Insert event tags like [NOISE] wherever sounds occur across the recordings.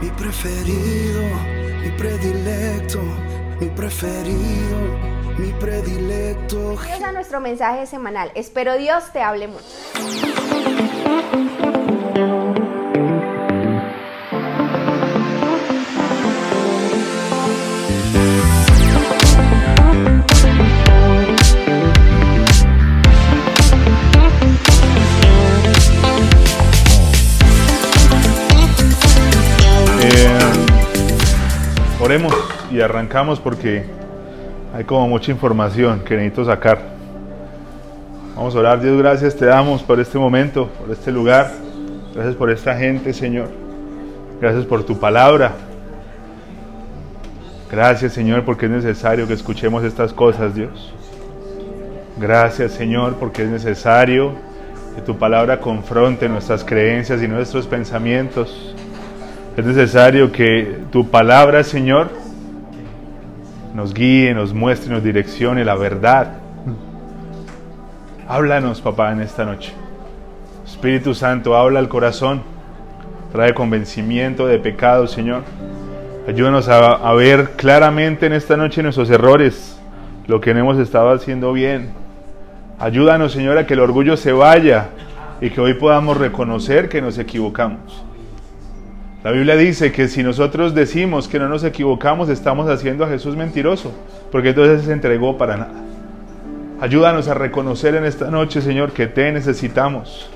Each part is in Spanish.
mi preferido, mi predilecto, mi preferido, mi predilecto. Bienvenidos a nuestro mensaje semanal. Espero Dios te hable mucho. Y arrancamos porque hay como mucha información que necesito sacar. Vamos a orar, Dios, gracias te damos por este momento, por este lugar. Gracias por esta gente, Señor. Gracias por tu palabra. Gracias, Señor, porque es necesario que escuchemos estas cosas, Dios. Gracias, Señor, porque es necesario que tu palabra confronte nuestras creencias y nuestros pensamientos. Es necesario que tu palabra, Señor, nos guíe, nos muestre, nos direccione la verdad. Háblanos, papá, en esta noche. Espíritu Santo, habla al corazón. Trae convencimiento de pecado, Señor. Ayúdanos a, a ver claramente en esta noche nuestros errores, lo que no hemos estado haciendo bien. Ayúdanos, Señor, a que el orgullo se vaya y que hoy podamos reconocer que nos equivocamos. La Biblia dice que si nosotros decimos que no nos equivocamos, estamos haciendo a Jesús mentiroso, porque entonces se entregó para nada. Ayúdanos a reconocer en esta noche, Señor, que te necesitamos,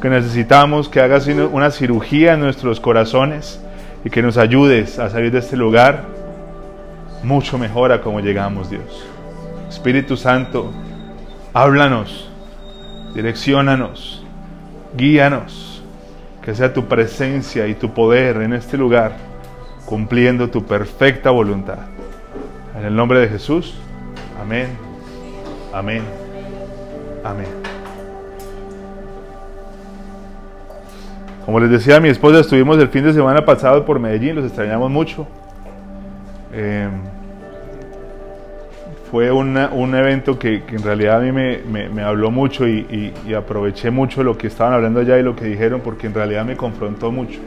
que necesitamos que hagas una cirugía en nuestros corazones y que nos ayudes a salir de este lugar mucho mejor a como llegamos, Dios. Espíritu Santo, háblanos, direcciónanos, guíanos que sea tu presencia y tu poder en este lugar, cumpliendo tu perfecta voluntad. En el nombre de Jesús, amén, amén, amén. Como les decía a mi esposa, estuvimos el fin de semana pasado por Medellín, los extrañamos mucho. Eh, fue un evento que, en realidad a mí me, me, habló mucho y, aproveché mucho lo que estaban hablando allá y lo que dijeron porque en realidad me confrontó mucho.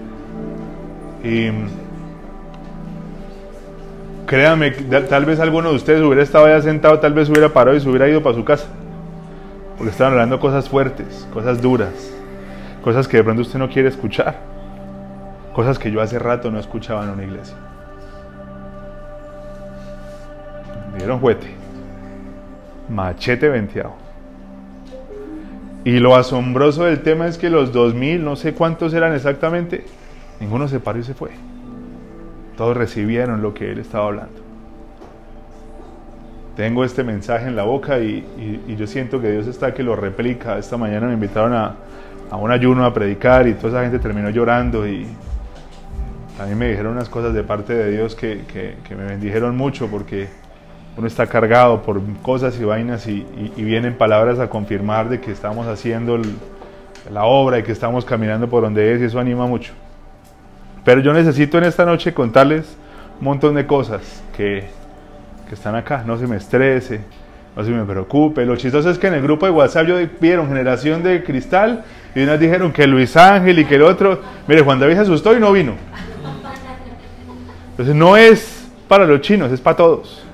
Y créanme, tal vez alguno de ustedes hubiera estado allá sentado, tal vez hubiera parado y se hubiera ido para su casa. Porque estaban hablando cosas fuertes, cosas duras, cosas que de pronto usted no quiere escuchar, cosas que yo hace rato no escuchaba en una iglesia. Dieron juguete. Machete venteado. Y lo asombroso del tema es que los 2000, no sé cuántos eran exactamente, ninguno se paró y se fue. Todos recibieron lo que él estaba hablando. Tengo este mensaje en la boca y, yo siento que Dios está que lo replica. Esta mañana me invitaron a, a un ayuno a predicar y toda esa gente terminó llorando y a me dijeron unas cosas de parte de Dios que, que me bendijeron mucho porque uno está cargado por cosas y vainas y, vienen palabras a confirmar de que estamos haciendo la obra y que estamos caminando por donde es y eso anima mucho. Pero yo necesito en esta noche contarles un montón de cosas que, que están acá, no se me estrese, no se me preocupe. Lo chistoso es que en el grupo de WhatsApp yo vieron generación de cristal y unas dijeron que Luis Ángel y que el otro, mire, Juan David se asustó y no vino. Entonces no es para los chinos, es para todos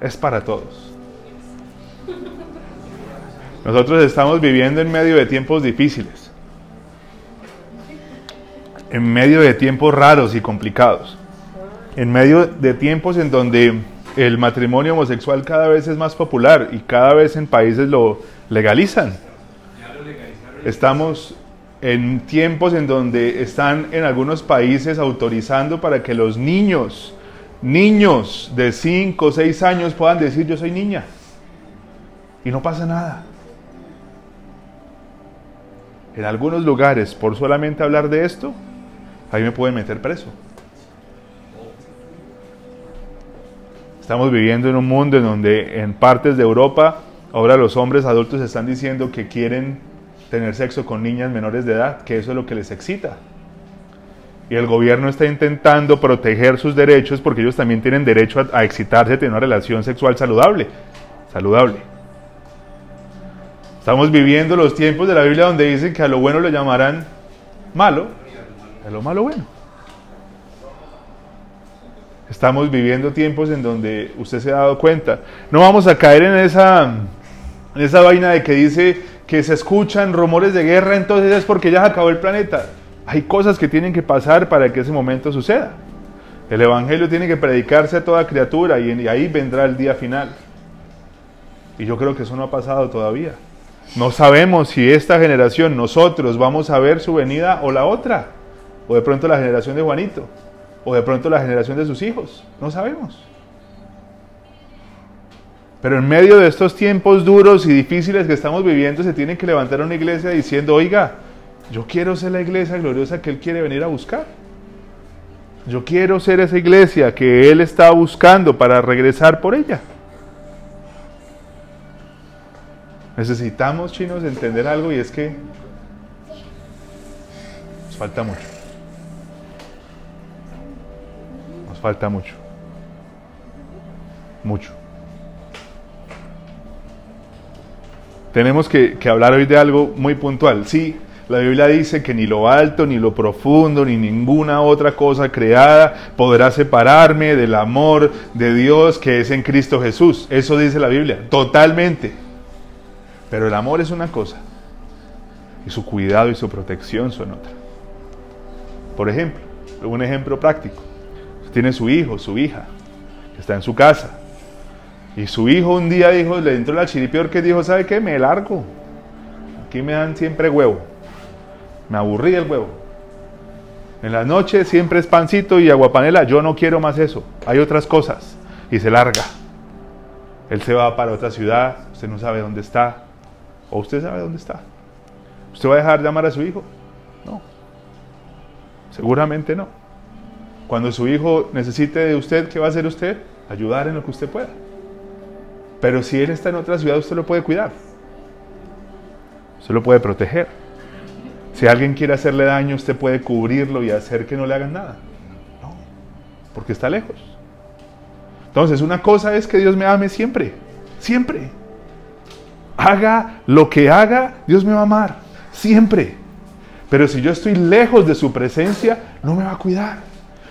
es para todos. Nosotros estamos viviendo en medio de tiempos difíciles, en medio de tiempos raros y complicados, en medio de tiempos en donde el matrimonio homosexual cada vez es más popular y cada vez en países lo legalizan. Estamos en tiempos en donde están en algunos países autorizando para que los niños niños de 5 o 6 años puedan decir yo soy niña. Y no pasa nada. En algunos lugares, por solamente hablar de esto, ahí me pueden meter preso. Estamos viviendo en un mundo en donde en partes de Europa ahora los hombres adultos están diciendo que quieren tener sexo con niñas menores de edad, que eso es lo que les excita y el gobierno está intentando proteger sus derechos porque ellos también tienen derecho a, excitarse, a tener una relación sexual saludable. Saludable. Estamos viviendo los tiempos de la Biblia donde dicen que a lo bueno lo llamarán malo, a lo malo bueno. Estamos viviendo tiempos en donde usted se ha dado cuenta. No vamos a caer en esa, en esa vaina de que dice que se escuchan rumores de guerra, entonces es porque ya se acabó el planeta. Hay cosas que tienen que pasar para que ese momento suceda. El Evangelio tiene que predicarse a toda criatura y ahí vendrá el día final. Y yo creo que eso no ha pasado todavía. No sabemos si esta generación, nosotros, vamos a ver su venida o la otra. O de pronto la generación de Juanito. O de pronto la generación de sus hijos. No sabemos. Pero en medio de estos tiempos duros y difíciles que estamos viviendo, se tiene que levantar una iglesia diciendo, oiga, yo quiero ser la iglesia gloriosa que Él quiere venir a buscar. Yo quiero ser esa iglesia que Él está buscando para regresar por ella. Necesitamos, chinos, entender algo y es que nos falta mucho. Nos falta mucho. Mucho. Tenemos que, hablar hoy de algo muy puntual. Sí, la Biblia dice que ni lo alto, ni lo profundo, ni ninguna otra cosa creada podrá separarme del amor de Dios que es en Cristo Jesús. Eso dice la Biblia, totalmente. Pero el amor es una cosa y su cuidado y su protección son otra. Por ejemplo, un ejemplo práctico. tiene su hijo, su hija, que está en su casa. Y su hijo un día dijo, le entró la chiripior que dijo, ¿sabe qué? Me largo. Aquí me dan siempre huevo. Me aburrí el huevo. En la noche siempre es pancito y aguapanela. Yo no quiero más eso. Hay otras cosas. Y se larga. Él se va para otra ciudad. Usted no sabe dónde está. ¿O usted sabe dónde está? ¿Usted va a dejar de amar a su hijo? No. Seguramente no. Cuando su hijo necesite de usted, ¿qué va a hacer usted? Ayudar en lo que usted pueda. Pero si él está en otra ciudad, usted lo puede cuidar. Usted lo puede proteger. Si alguien quiere hacerle daño, usted puede cubrirlo y hacer que no le hagan nada. No, porque está lejos. Entonces, una cosa es que Dios me ame siempre, siempre haga lo que haga, Dios me va a amar, siempre. Pero si yo estoy lejos de su presencia, no me va a cuidar,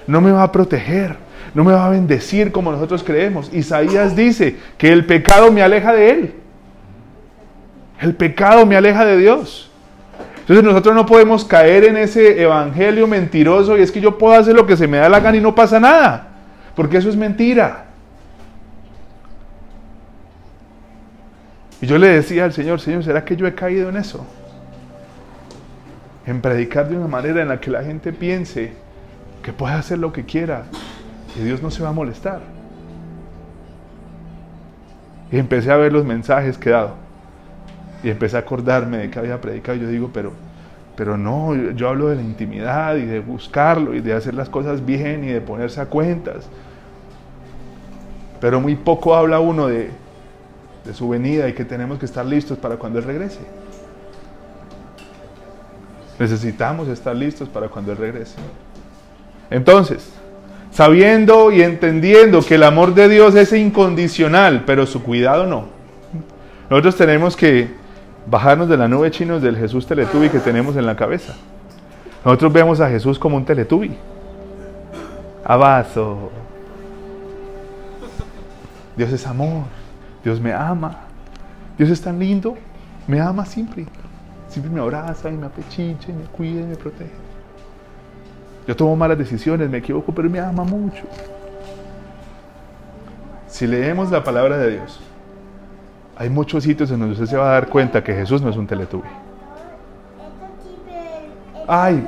no me va a proteger, no me va a bendecir como nosotros creemos. Isaías dice que el pecado me aleja de Él. El pecado me aleja de Dios. Entonces nosotros no podemos caer en ese evangelio mentiroso y es que yo puedo hacer lo que se me da la gana y no pasa nada. Porque eso es mentira. Y yo le decía al Señor, Señor, ¿será que yo he caído en eso? En predicar de una manera en la que la gente piense que puede hacer lo que quiera y Dios no se va a molestar. Y empecé a ver los mensajes que he dado. Y empecé a acordarme de que había predicado. Y yo digo, pero, pero no, yo hablo de la intimidad y de buscarlo y de hacer las cosas bien y de ponerse a cuentas. Pero muy poco habla uno de, de su venida y que tenemos que estar listos para cuando Él regrese. Necesitamos estar listos para cuando Él regrese. Entonces, sabiendo y entendiendo que el amor de Dios es incondicional, pero su cuidado no. Nosotros tenemos que bajarnos de la nube chinos del Jesús Teletubi que tenemos en la cabeza. Nosotros vemos a Jesús como un Teletubi. Abazo. Dios es amor. Dios me ama. Dios es tan lindo. Me ama siempre. Siempre me abraza y me apechicha y me cuida y me protege. Yo tomo malas decisiones, me equivoco, pero me ama mucho. Si leemos la palabra de Dios, hay muchos sitios en donde usted se va a dar cuenta que Jesús no es un teletubi. Hay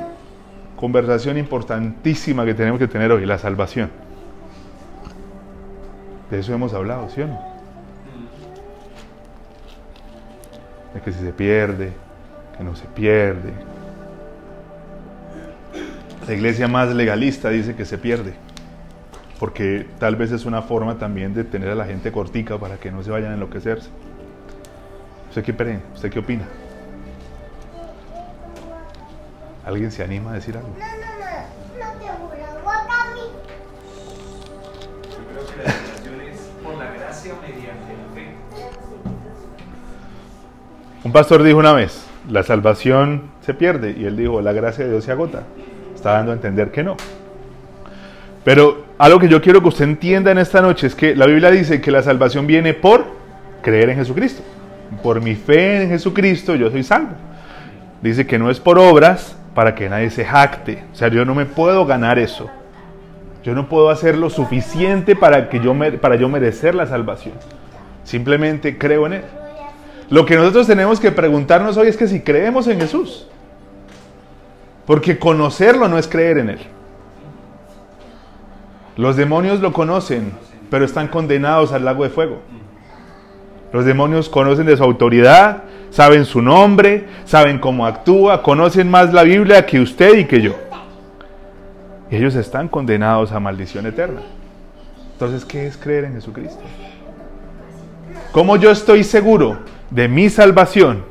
conversación importantísima que tenemos que tener hoy, la salvación. De eso hemos hablado, ¿sí o no? de que si se pierde, que no se pierde. La iglesia más legalista dice que se pierde, porque tal vez es una forma también de tener a la gente cortica para que no se vayan a enloquecerse. ¿Usted qué, ¿Usted qué opina? ¿Alguien se anima a decir algo? No, no, no, no te Yo creo que la es por la gracia mediante la fe. Un pastor dijo una vez, la salvación se pierde y él dijo, la gracia de Dios se agota. Está dando a entender que no. Pero algo que yo quiero que usted entienda en esta noche es que la Biblia dice que la salvación viene por creer en Jesucristo. Por mi fe en Jesucristo yo soy salvo. Dice que no es por obras para que nadie se jacte. O sea, yo no me puedo ganar eso. Yo no puedo hacer lo suficiente para, que yo, para yo merecer la salvación. Simplemente creo en Él. Lo que nosotros tenemos que preguntarnos hoy es que si creemos en Jesús. Porque conocerlo no es creer en Él. Los demonios lo conocen, pero están condenados al lago de fuego. Los demonios conocen de su autoridad, saben su nombre, saben cómo actúa, conocen más la Biblia que usted y que yo. Y ellos están condenados a maldición eterna. Entonces, ¿qué es creer en Jesucristo? ¿Cómo yo estoy seguro de mi salvación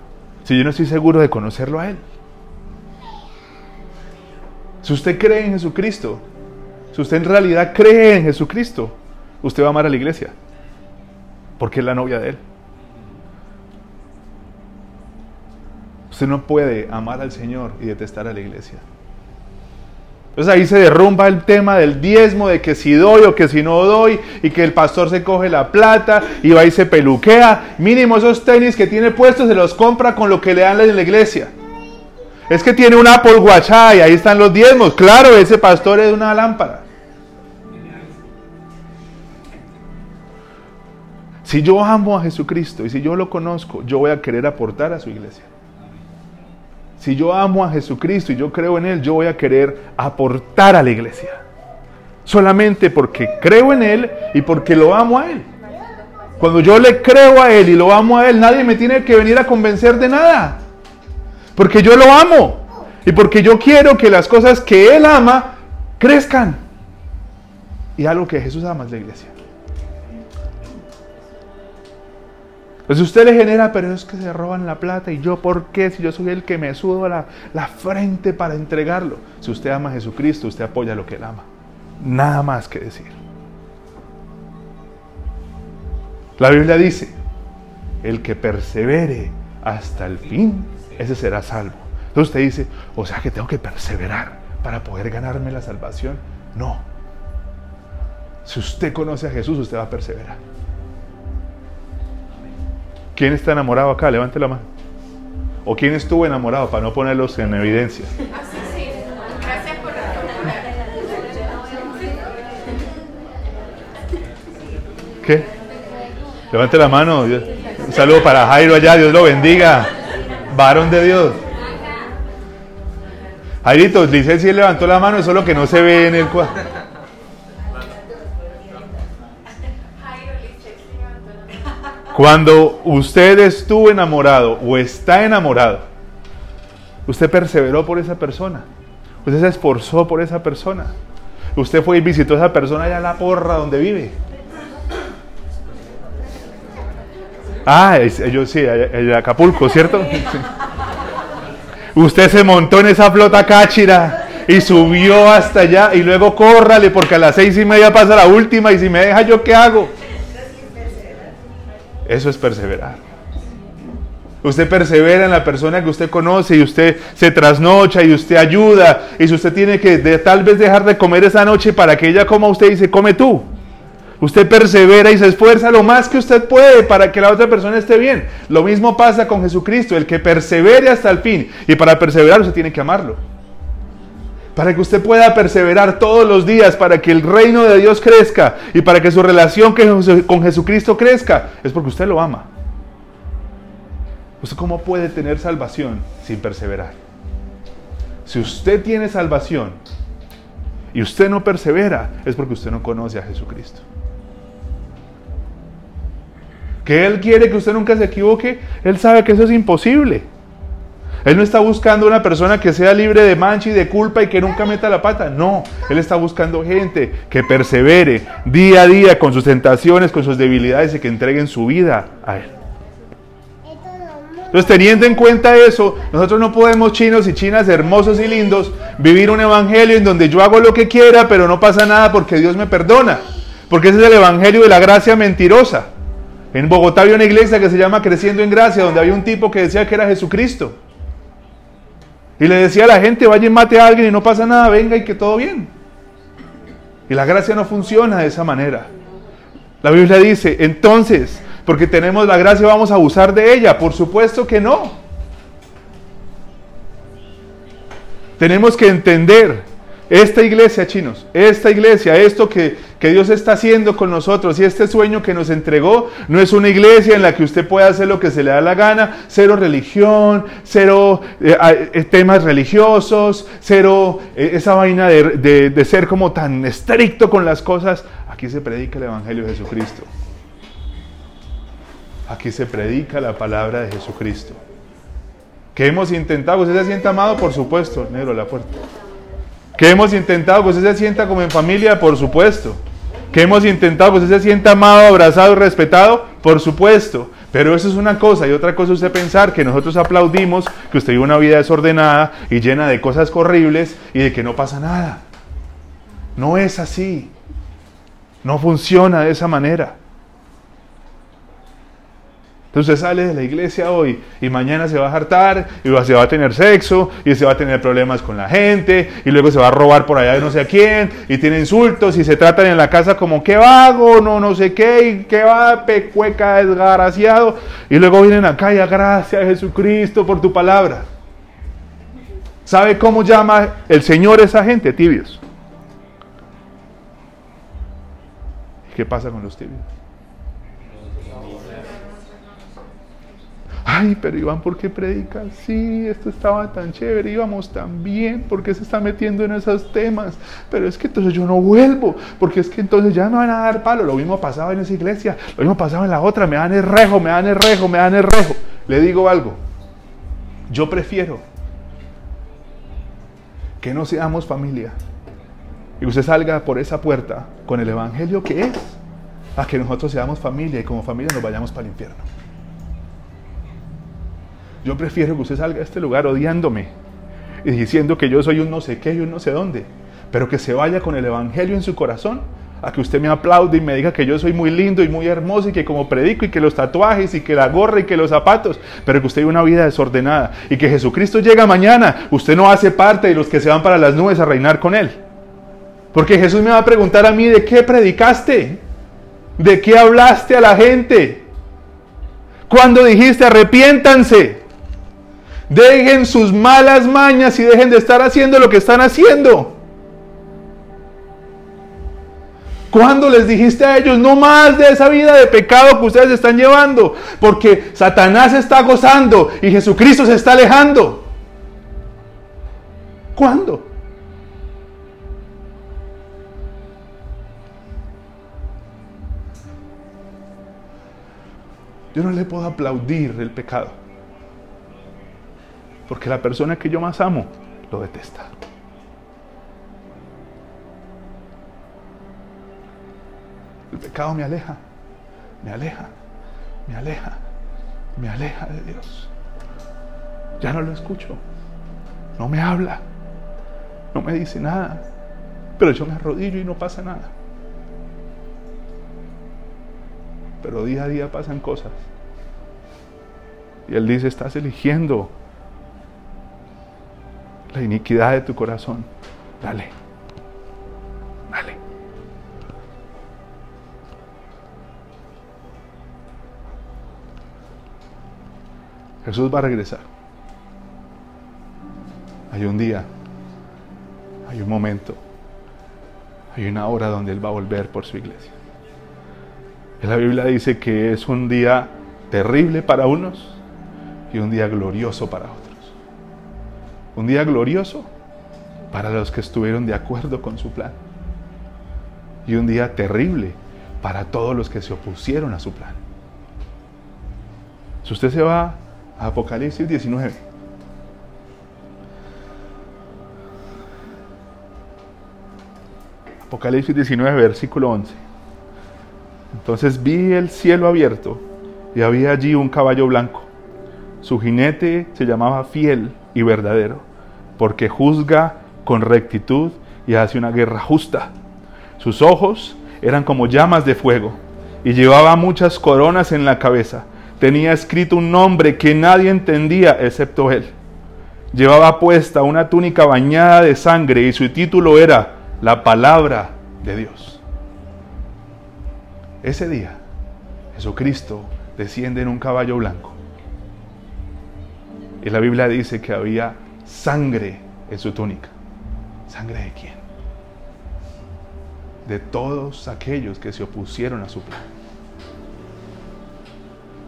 si yo no estoy seguro de conocerlo a Él? Si usted cree en Jesucristo, si usted en realidad cree en Jesucristo, usted va a amar a la iglesia, porque es la novia de Él. Usted no puede amar al Señor y detestar a la iglesia. Entonces ahí se derrumba el tema del diezmo, de que si doy o que si no doy, y que el pastor se coge la plata y va y se peluquea. Mínimo esos tenis que tiene puestos se los compra con lo que le dan en la iglesia. Es que tiene un Apple Watch y ahí están los diezmos. Claro, ese pastor es una lámpara. Si yo amo a Jesucristo y si yo lo conozco, yo voy a querer aportar a su iglesia. Si yo amo a Jesucristo y yo creo en Él, yo voy a querer aportar a la iglesia. Solamente porque creo en Él y porque lo amo a Él. Cuando yo le creo a Él y lo amo a Él, nadie me tiene que venir a convencer de nada. Porque yo lo amo. Y porque yo quiero que las cosas que Él ama crezcan. Y algo que Jesús ama es la iglesia. Pues usted le genera, pero es que se roban la plata y yo, ¿por qué? Si yo soy el que me sudo la, la frente para entregarlo. Si usted ama a Jesucristo, usted apoya lo que él ama. Nada más que decir. La Biblia dice, el que persevere hasta el fin, ese será salvo. Entonces usted dice, o sea que tengo que perseverar para poder ganarme la salvación. No. Si usted conoce a Jesús, usted va a perseverar. ¿Quién está enamorado acá? Levante la mano. ¿O quién estuvo enamorado para no ponerlos en evidencia? ¿Qué? Levante la mano. Un saludo para Jairo allá. Dios lo bendiga. Varón de Dios. Jairito, dice si levantó la mano, eso es lo que no se ve en el cuadro. Cuando usted estuvo enamorado o está enamorado, usted perseveró por esa persona. Usted se esforzó por esa persona. Usted fue y visitó a esa persona allá en la porra donde vive. Ah, yo sí, en Acapulco, ¿cierto? [LAUGHS] Usted se montó en esa flota cáchira y subió hasta allá y luego córrale porque a las seis y media pasa la última y si me deja yo qué hago. Eso es perseverar. Usted persevera en la persona que usted conoce y usted se trasnocha y usted ayuda. Y si usted tiene que tal vez dejar de comer esa noche para que ella coma, usted dice, come tú. Usted persevera y se esfuerza lo más que usted puede para que la otra persona esté bien. Lo mismo pasa con Jesucristo, el que persevere hasta el fin. Y para perseverar usted tiene que amarlo para que usted pueda perseverar todos los días, para que el reino de Dios crezca y para que su relación con Jesucristo crezca, es porque usted lo ama. ¿Usted cómo puede tener salvación sin perseverar? Si usted tiene salvación y usted no persevera, es porque usted no conoce a Jesucristo. Que Él quiere que usted nunca se equivoque, Él sabe que eso es imposible. Él no está buscando una persona que sea libre de mancha y de culpa y que nunca meta la pata. No, Él está buscando gente que persevere día a día con sus tentaciones, con sus debilidades y que entreguen su vida a Él. Entonces, teniendo en cuenta eso, nosotros no podemos, chinos y chinas hermosos y lindos, vivir un evangelio en donde yo hago lo que quiera, pero no pasa nada porque Dios me perdona. Porque ese es el evangelio de la gracia mentirosa. En Bogotá había una iglesia que se llama Creciendo en Gracia, donde había un tipo que decía que era Jesucristo. Y le decía a la gente, vaya y mate a alguien y no pasa nada, venga y que todo bien. Y la gracia no funciona de esa manera. La Biblia dice, entonces, porque tenemos la gracia, vamos a abusar de ella. Por supuesto que no. Tenemos que entender esta iglesia, chinos, esta iglesia, esto que, Dios está haciendo con nosotros y este sueño que nos entregó, no es una iglesia en la que usted pueda hacer lo que se le da la gana, cero religión, cero eh, eh, temas religiosos, cero eh, esa vaina de, de ser como tan estricto con las cosas. Aquí se predica el Evangelio de Jesucristo. Aquí se predica la palabra de Jesucristo. ¿Qué hemos intentado? ¿Usted se sienta amado? Por supuesto, negro, la puerta. ¿Qué hemos intentado? Que usted se sienta como en familia, por supuesto. ¿Qué hemos intentado? Que usted se sienta amado, abrazado y respetado, por supuesto. Pero eso es una cosa y otra cosa usted pensar que nosotros aplaudimos que usted vive una vida desordenada y llena de cosas horribles y de que no pasa nada. No es así. No funciona de esa manera. Entonces sale de la iglesia hoy y mañana se va a hartar y se va a tener sexo y se va a tener problemas con la gente y luego se va a robar por allá de no sé a quién y tiene insultos y se tratan en la casa como qué vago, no no sé qué y qué va, pecueca, desgraciado y luego vienen acá y a gracias Jesucristo por tu palabra. ¿Sabe cómo llama el Señor a esa gente? Tibios. ¿Y qué pasa con los tibios? Ay, pero Iván, ¿por qué predica? Sí, esto estaba tan chévere, íbamos tan bien, ¿por qué se está metiendo en esos temas? Pero es que entonces yo no vuelvo, porque es que entonces ya me van a dar palo. Lo mismo pasaba en esa iglesia, lo mismo pasaba en la otra, me dan el rejo, me dan el rejo, me dan el rejo. Le digo algo, yo prefiero que no seamos familia y usted salga por esa puerta con el evangelio que es, a que nosotros seamos familia y como familia nos vayamos para el infierno. Yo prefiero que usted salga de este lugar odiándome y diciendo que yo soy un no sé qué y un no sé dónde, pero que se vaya con el Evangelio en su corazón a que usted me aplaude y me diga que yo soy muy lindo y muy hermoso y que como predico y que los tatuajes y que la gorra y que los zapatos, pero que usted vive una vida desordenada y que Jesucristo llega mañana, usted no hace parte de los que se van para las nubes a reinar con Él. Porque Jesús me va a preguntar a mí de qué predicaste, de qué hablaste a la gente, cuando dijiste arrepiéntanse. Dejen sus malas mañas y dejen de estar haciendo lo que están haciendo. ¿Cuándo les dijiste a ellos no más de esa vida de pecado que ustedes están llevando? Porque Satanás está gozando y Jesucristo se está alejando. ¿Cuándo? Yo no le puedo aplaudir el pecado. Porque la persona que yo más amo lo detesta. El pecado me aleja, me aleja, me aleja, me aleja de Dios. Ya no lo escucho, no me habla, no me dice nada, pero yo me arrodillo y no pasa nada. Pero día a día pasan cosas. Y Él dice, estás eligiendo la iniquidad de tu corazón. Dale. Dale. Jesús va a regresar. Hay un día, hay un momento, hay una hora donde Él va a volver por su iglesia. la Biblia dice que es un día terrible para unos y un día glorioso para otros. Un día glorioso para los que estuvieron de acuerdo con su plan. Y un día terrible para todos los que se opusieron a su plan. Si usted se va a Apocalipsis 19, Apocalipsis 19, versículo 11. Entonces vi el cielo abierto y había allí un caballo blanco. Su jinete se llamaba fiel y verdadero porque juzga con rectitud y hace una guerra justa. Sus ojos eran como llamas de fuego y llevaba muchas coronas en la cabeza. Tenía escrito un nombre que nadie entendía excepto él. Llevaba puesta una túnica bañada de sangre y su título era La palabra de Dios. Ese día, Jesucristo desciende en un caballo blanco. Y la Biblia dice que había sangre en su túnica. ¿Sangre de quién? De todos aquellos que se opusieron a su plan.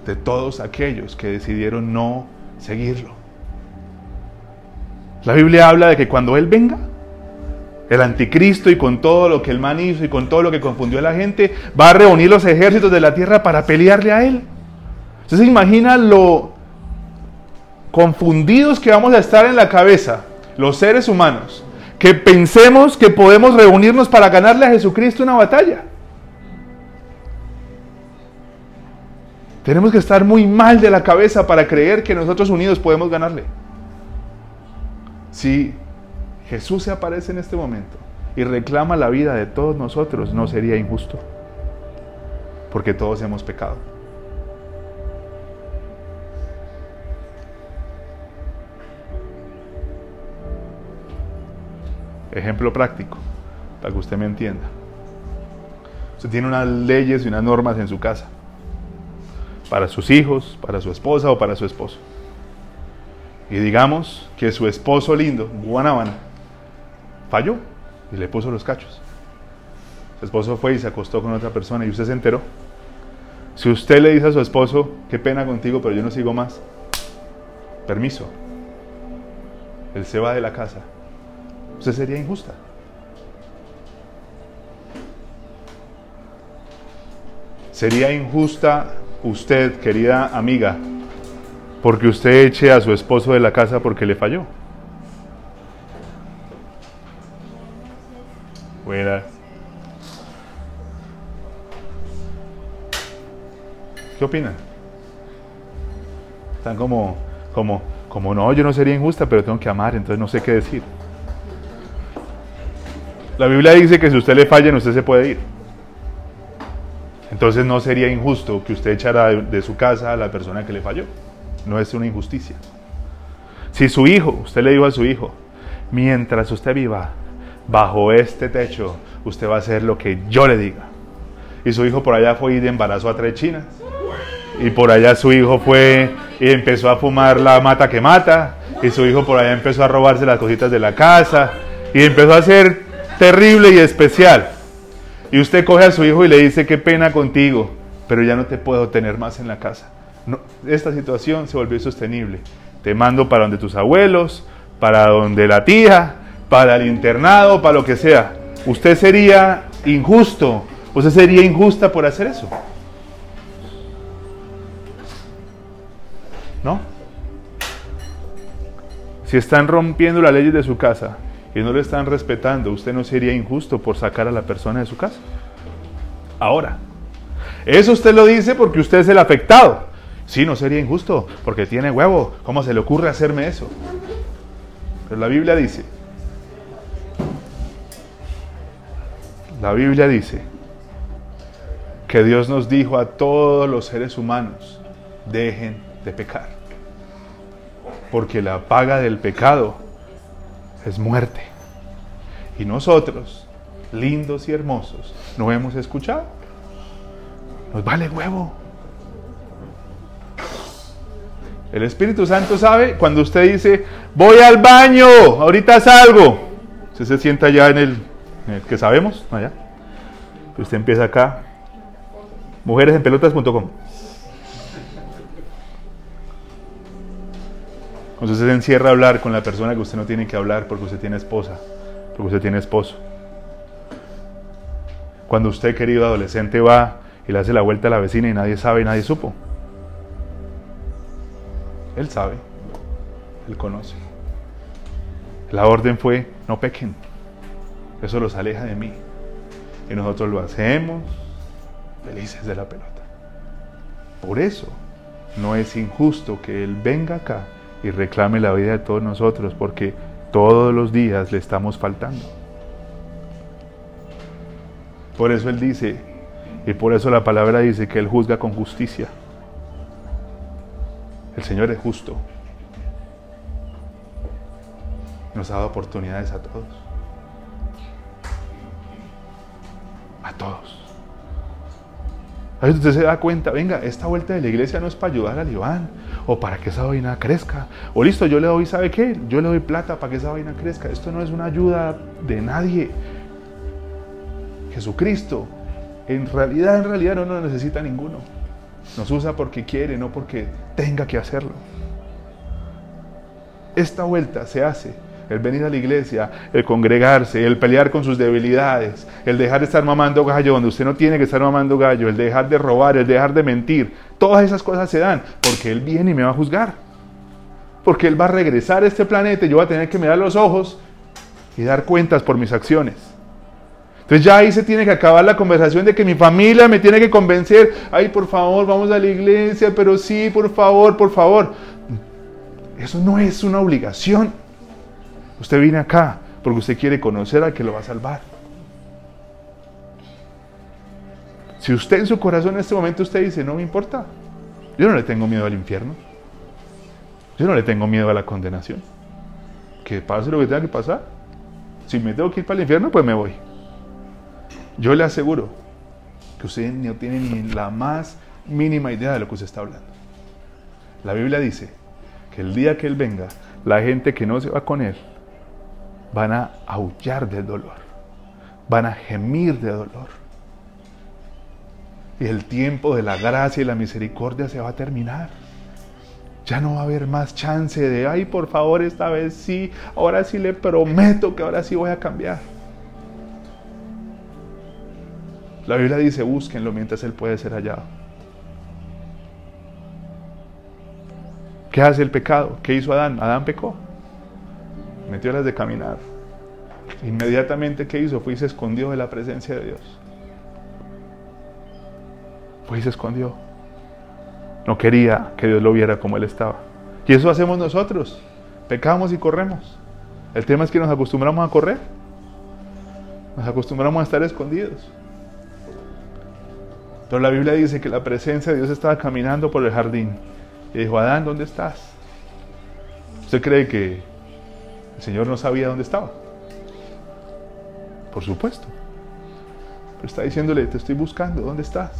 De todos aquellos que decidieron no seguirlo. La Biblia habla de que cuando Él venga, el anticristo y con todo lo que el man hizo y con todo lo que confundió a la gente, va a reunir los ejércitos de la tierra para pelearle a Él. Entonces imagina lo confundidos que vamos a estar en la cabeza, los seres humanos, que pensemos que podemos reunirnos para ganarle a Jesucristo una batalla. Tenemos que estar muy mal de la cabeza para creer que nosotros unidos podemos ganarle. Si Jesús se aparece en este momento y reclama la vida de todos nosotros, no sería injusto, porque todos hemos pecado. Ejemplo práctico, para que usted me entienda. Usted tiene unas leyes y unas normas en su casa, para sus hijos, para su esposa o para su esposo. Y digamos que su esposo lindo, Guanabana, falló y le puso los cachos. Su esposo fue y se acostó con otra persona y usted se enteró. Si usted le dice a su esposo, qué pena contigo, pero yo no sigo más, permiso, él se va de la casa usted sería injusta. Sería injusta usted, querida amiga, porque usted eche a su esposo de la casa porque le falló. Buenas. ¿Qué opinan? Están como, como, como no, yo no sería injusta, pero tengo que amar, entonces no sé qué decir. La Biblia dice que si usted le falla, usted se puede ir. Entonces no sería injusto que usted echara de, su casa a la persona que le falló. No es una injusticia. Si su hijo, usted le dijo a su hijo, mientras usted viva bajo este techo, usted va a hacer lo que yo le diga. Y su hijo por allá fue y de embarazo a tres chinas. Y por allá su hijo fue y empezó a fumar la mata que mata. Y su hijo por allá empezó a robarse las cositas de la casa. Y empezó a hacer terrible y especial. Y usted coge a su hijo y le dice, qué pena contigo, pero ya no te puedo tener más en la casa. No, esta situación se volvió sostenible. Te mando para donde tus abuelos, para donde la tía, para el internado, para lo que sea. Usted sería injusto, usted sería injusta por hacer eso. ¿No? Si están rompiendo las leyes de su casa, no le están respetando, usted no sería injusto por sacar a la persona de su casa. Ahora, eso usted lo dice porque usted es el afectado. Sí, no sería injusto porque tiene huevo. ¿Cómo se le ocurre hacerme eso? Pero la Biblia dice, la Biblia dice que Dios nos dijo a todos los seres humanos, dejen de pecar. Porque la paga del pecado es muerte. Y nosotros, lindos y hermosos, no hemos escuchado. Nos vale huevo. El Espíritu Santo sabe cuando usted dice, voy al baño, ahorita salgo. Usted se sienta ya en el, que sabemos, allá. Usted empieza acá, mujeresenpelotas.com. Cuando usted se encierra a hablar con la persona que usted no tiene que hablar porque usted tiene esposa, porque usted tiene esposo. Cuando usted, querido adolescente, va y le hace la vuelta a la vecina y nadie sabe y nadie supo. Él sabe, él conoce. La orden fue, no pequen. Eso los aleja de mí. Y nosotros lo hacemos felices de la pelota. Por eso no es injusto que Él venga acá y reclame la vida de todos nosotros, porque todos los días le estamos faltando. Por eso Él dice, y por eso la palabra dice que Él juzga con justicia. El Señor es justo. Nos ha dado oportunidades a todos. a todos. Ahí usted se da cuenta, venga, esta vuelta de la iglesia no es para ayudar al Iván o para que esa vaina crezca. O listo, yo le doy, ¿sabe qué? Yo le doy plata para que esa vaina crezca. Esto no es una ayuda de nadie. Jesucristo, en realidad, en realidad no nos necesita ninguno. Nos usa porque quiere, no porque tenga que hacerlo. Esta vuelta se hace el venir a la iglesia, el congregarse, el pelear con sus debilidades, el dejar de estar mamando gallo donde usted no tiene que estar mamando gallo, el dejar de robar, el dejar de mentir. Todas esas cosas se dan porque Él viene y me va a juzgar. Porque Él va a regresar a este planeta y yo voy a tener que mirar los ojos y dar cuentas por mis acciones. Entonces ya ahí se tiene que acabar la conversación de que mi familia me tiene que convencer, ay por favor, vamos a la iglesia, pero sí, por favor, por favor. Eso no es una obligación. Usted viene acá porque usted quiere conocer al que lo va a salvar. Si usted en su corazón en este momento usted dice, no me importa, yo no le tengo miedo al infierno, yo no le tengo miedo a la condenación, que pase lo que tenga que pasar, si me tengo que ir para el infierno, pues me voy. Yo le aseguro que usted no tiene ni la más mínima idea de lo que usted está hablando. La Biblia dice que el día que Él venga, la gente que no se va con Él van a aullar del dolor, van a gemir de dolor. Y el tiempo de la gracia y la misericordia se va a terminar. Ya no va a haber más chance de, ay, por favor, esta vez sí, ahora sí le prometo que ahora sí voy a cambiar. La Biblia dice, búsquenlo mientras Él puede ser hallado. ¿Qué hace el pecado? ¿Qué hizo Adán? Adán pecó metió las de caminar. Inmediatamente, ¿qué hizo? Fue y se escondió de la presencia de Dios. Fue y se escondió. No quería que Dios lo viera como él estaba. Y eso hacemos nosotros. Pecamos y corremos. El tema es que nos acostumbramos a correr. Nos acostumbramos a estar escondidos. Pero la Biblia dice que la presencia de Dios estaba caminando por el jardín. Y dijo, Adán, ¿dónde estás? ¿Usted cree que el Señor no sabía dónde estaba. Por supuesto. Pero está diciéndole, te estoy buscando, ¿dónde estás?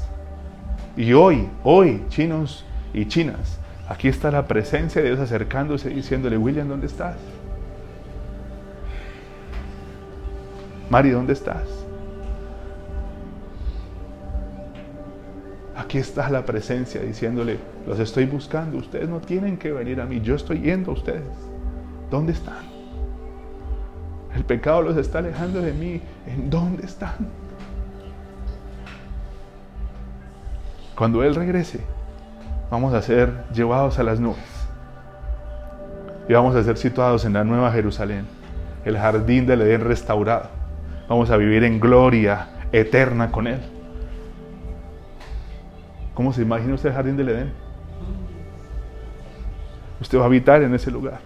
Y hoy, hoy, chinos y chinas, aquí está la presencia de Dios acercándose diciéndole, William, ¿dónde estás? Mari, ¿dónde estás? Aquí está la presencia diciéndole, los estoy buscando, ustedes no tienen que venir a mí, yo estoy yendo a ustedes. ¿Dónde están? El pecado los está alejando de mí. ¿En dónde están? Cuando Él regrese, vamos a ser llevados a las nubes. Y vamos a ser situados en la nueva Jerusalén, el jardín del Edén restaurado. Vamos a vivir en gloria eterna con Él. ¿Cómo se imagina usted el jardín del Edén? Usted va a habitar en ese lugar.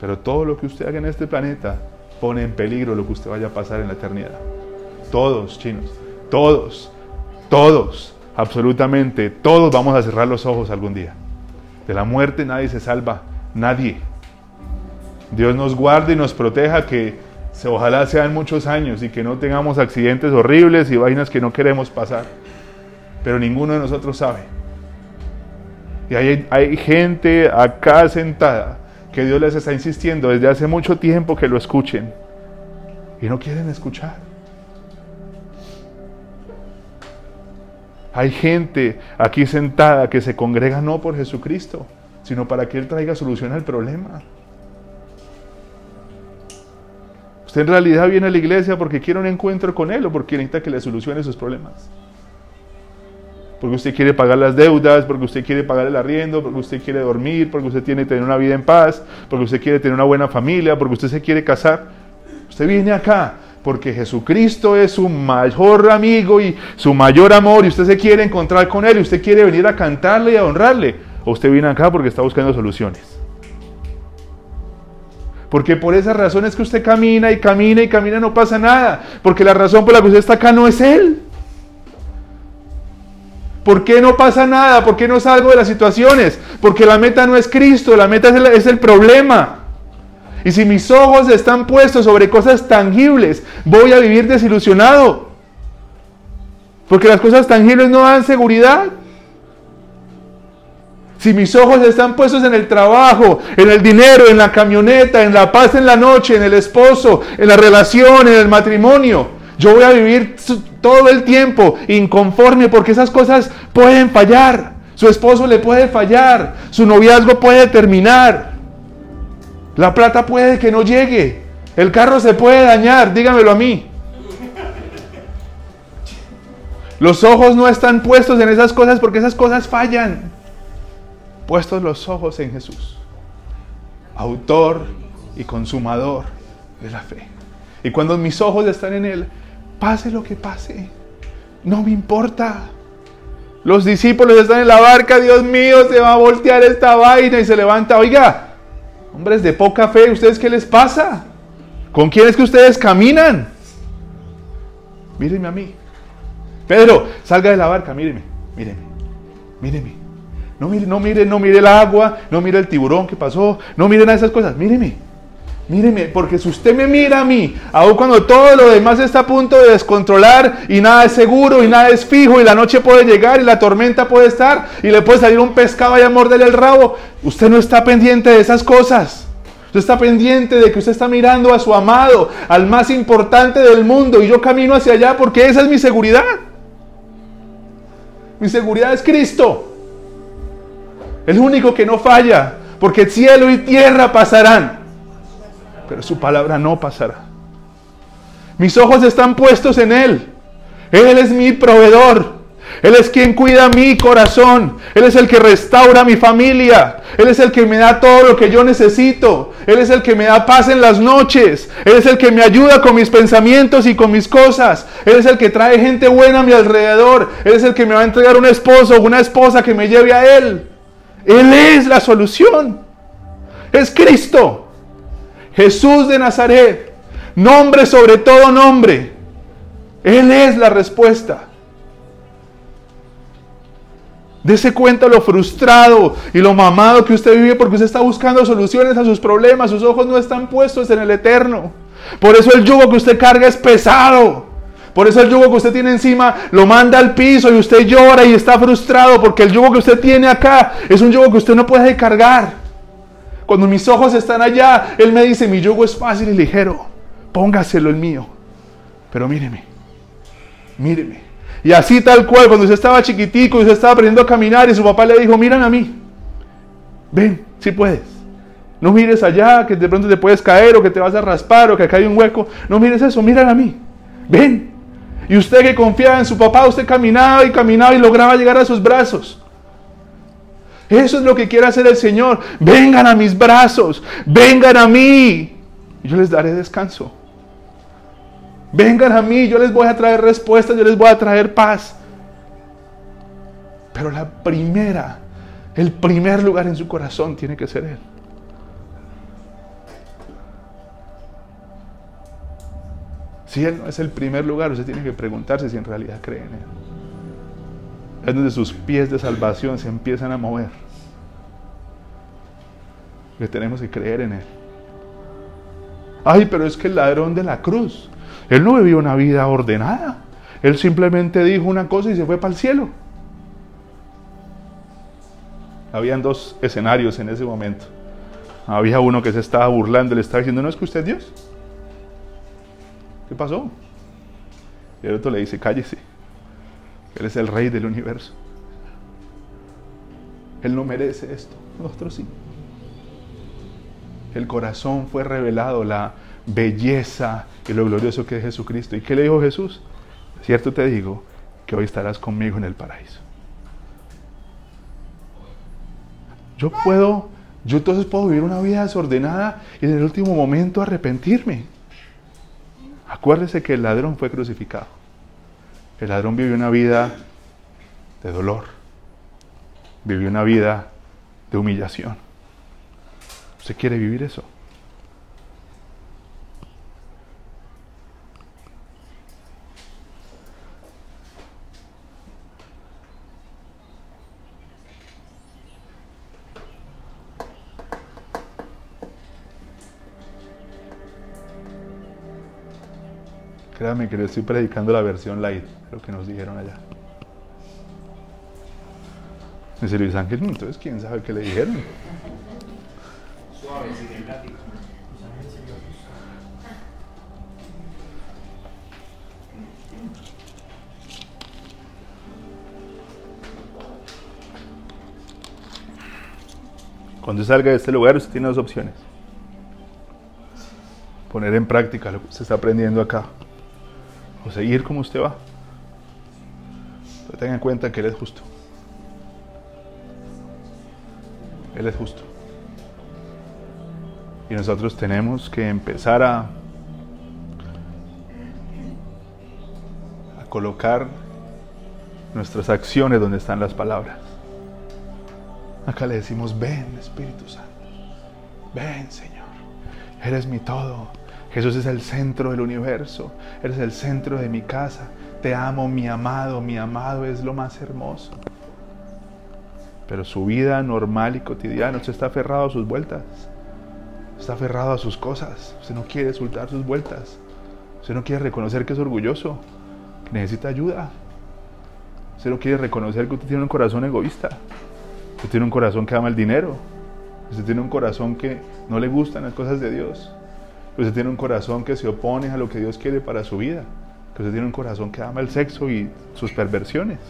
Pero todo lo que usted haga en este planeta pone en peligro lo que usted vaya a pasar en la eternidad. Todos, chinos, todos, todos, absolutamente, todos vamos a cerrar los ojos algún día. De la muerte nadie se salva, nadie. Dios nos guarde y nos proteja que ojalá sean muchos años y que no tengamos accidentes horribles y vainas que no queremos pasar. Pero ninguno de nosotros sabe. Y hay, hay gente acá sentada que Dios les está insistiendo desde hace mucho tiempo que lo escuchen y no quieren escuchar. Hay gente aquí sentada que se congrega no por Jesucristo, sino para que Él traiga solución al problema. Usted en realidad viene a la iglesia porque quiere un encuentro con Él o porque necesita que le solucione sus problemas porque usted quiere pagar las deudas, porque usted quiere pagar el arriendo, porque usted quiere dormir, porque usted tiene tener una vida en paz, porque usted quiere tener una buena familia, porque usted se quiere casar. Usted viene acá porque Jesucristo es su mayor amigo y su mayor amor y usted se quiere encontrar con Él y usted quiere venir a cantarle y a honrarle. O usted viene acá porque está buscando soluciones. Porque por esas razones que usted camina y camina y camina no pasa nada. Porque la razón por la que usted está acá no es Él. ¿Por qué no pasa nada? ¿Por qué no salgo de las situaciones? Porque la meta no es Cristo, la meta es el, problema. Y si mis ojos están puestos sobre cosas tangibles, voy a vivir desilusionado. Porque las cosas tangibles no dan seguridad. Si mis ojos están puestos en el trabajo, en el dinero, en la camioneta, en la paz en la noche, en el esposo, en la relación, en el matrimonio, yo voy a vivir todo el tiempo inconforme porque esas cosas pueden fallar. Su esposo le puede fallar, su noviazgo puede terminar, la plata puede que no llegue, el carro se puede dañar, dígamelo a mí. Los ojos no están puestos en esas cosas porque esas cosas fallan. Puestos los ojos en Jesús, autor y consumador de la fe. Y cuando mis ojos están en Él, pase lo que pase, no me importa. Los discípulos están en la barca, Dios mío, se va a voltear esta vaina y se levanta. Oiga, hombres de poca fe, ¿ustedes qué les pasa? ¿Con quién es que ustedes caminan? Mírenme a mí. Pedro, salga de la barca, míreme, míreme, míreme. No mire, no mire, no mire el agua, no mire el tiburón que pasó, no mire nada de esas cosas, míreme. Míreme, porque si usted me mira a mí, aun cuando todo lo demás está a punto de descontrolar y nada es seguro y nada es fijo y la noche puede llegar y la tormenta puede estar y le puede salir un pescado y a morderle el rabo, usted no está pendiente de esas cosas. Usted está pendiente de que usted está mirando a su amado, al más importante del mundo y yo camino hacia allá porque esa es mi seguridad. Mi seguridad es Cristo. El único que no falla, porque cielo y tierra pasarán, pero su palabra no pasará. Mis ojos están puestos en Él. Él es mi proveedor. Él es quien cuida mi corazón. Él es el que restaura mi familia. Él es el que me da todo lo que yo necesito. Él es el que me da paz en las noches. Él es el que me ayuda con mis pensamientos y con mis cosas. Él es el que trae gente buena a mi alrededor. Él es el que me va a entregar un esposo o una esposa que me lleve a Él. Él es la solución. Es Cristo. Jesús de Nazaret. Nombre sobre todo nombre. Él es la respuesta. Dese cuenta lo frustrado y lo mamado que usted vive porque usted está buscando soluciones a sus problemas. Sus ojos no están puestos en el eterno. Por eso el yugo que usted carga es pesado. Por eso el yugo que usted tiene encima lo manda al piso y usted llora y está frustrado porque el yugo que usted tiene acá es un yugo que usted no puede cargar. Cuando mis ojos están allá, Él me dice, mi yugo es fácil y ligero. Póngaselo el mío. Pero míreme, míreme. Y así tal cual, cuando usted estaba chiquitico y usted estaba aprendiendo a caminar y su papá le dijo, miran a mí, ven, si puedes. No mires allá, que de pronto te puedes caer o que te vas a raspar o que acá hay un hueco. No mires eso, miran a mí. Ven. Y usted que confiaba en su papá, usted caminaba y caminaba y lograba llegar a sus brazos. Eso es lo que quiere hacer el Señor. Vengan a mis brazos, vengan a mí. Yo les daré descanso. Vengan a mí, yo les voy a traer respuestas, yo les voy a traer paz. Pero la primera, el primer lugar en su corazón tiene que ser Él. Si Él no es el primer lugar, usted tiene que preguntarse si en realidad cree en Él. Es donde sus pies de salvación se empiezan a mover. Que tenemos que creer en Él. Ay, pero es que el ladrón de la cruz él no vivió una vida ordenada. Él simplemente dijo una cosa y se fue para el cielo. Habían dos escenarios en ese momento. Había uno que se estaba burlando, le estaba diciendo, ¿no es que usted es Dios? ¿Qué pasó? Y el otro le dice, cállese. Él es el rey del universo. Él no merece esto. Nosotros sí. El corazón fue revelado, la belleza y lo glorioso que es Jesucristo. ¿Y qué le dijo Jesús? Cierto te digo que hoy estarás conmigo en el paraíso. Yo puedo, yo entonces puedo vivir una vida desordenada y en el último momento arrepentirme. Acuérdese que el ladrón fue crucificado. El ladrón vivió una vida de dolor. Vivió una vida de humillación. ¿Usted quiere vivir eso? Que le estoy predicando la versión light, lo que nos dijeron allá. Dice Luis Ángel, entonces quién sabe qué le dijeron. Suave, Cuando salga de este lugar, usted tiene dos opciones. Poner en práctica lo que usted está aprendiendo acá. O seguir como usted va. Pero tenga en cuenta que Él es justo. Él es justo. Y nosotros tenemos que empezar a, a colocar nuestras acciones donde están las palabras. Acá le decimos, ven Espíritu Santo, ven Señor, eres mi todo. Jesús es el centro del universo, eres el centro de mi casa. Te amo, mi amado, mi amado es lo más hermoso. Pero su vida normal y cotidiana, usted está aferrado a sus vueltas, está aferrado a sus cosas, usted no quiere soltar sus vueltas, usted no quiere reconocer que es orgulloso, que necesita ayuda, usted no quiere reconocer que usted tiene un corazón egoísta. Usted tiene un corazón que ama el dinero. Usted tiene un corazón que no le gustan las cosas de Dios. Usted tiene un corazón que se opone a lo que Dios quiere para su vida. Que usted tiene un corazón que ama el sexo y sus perversiones.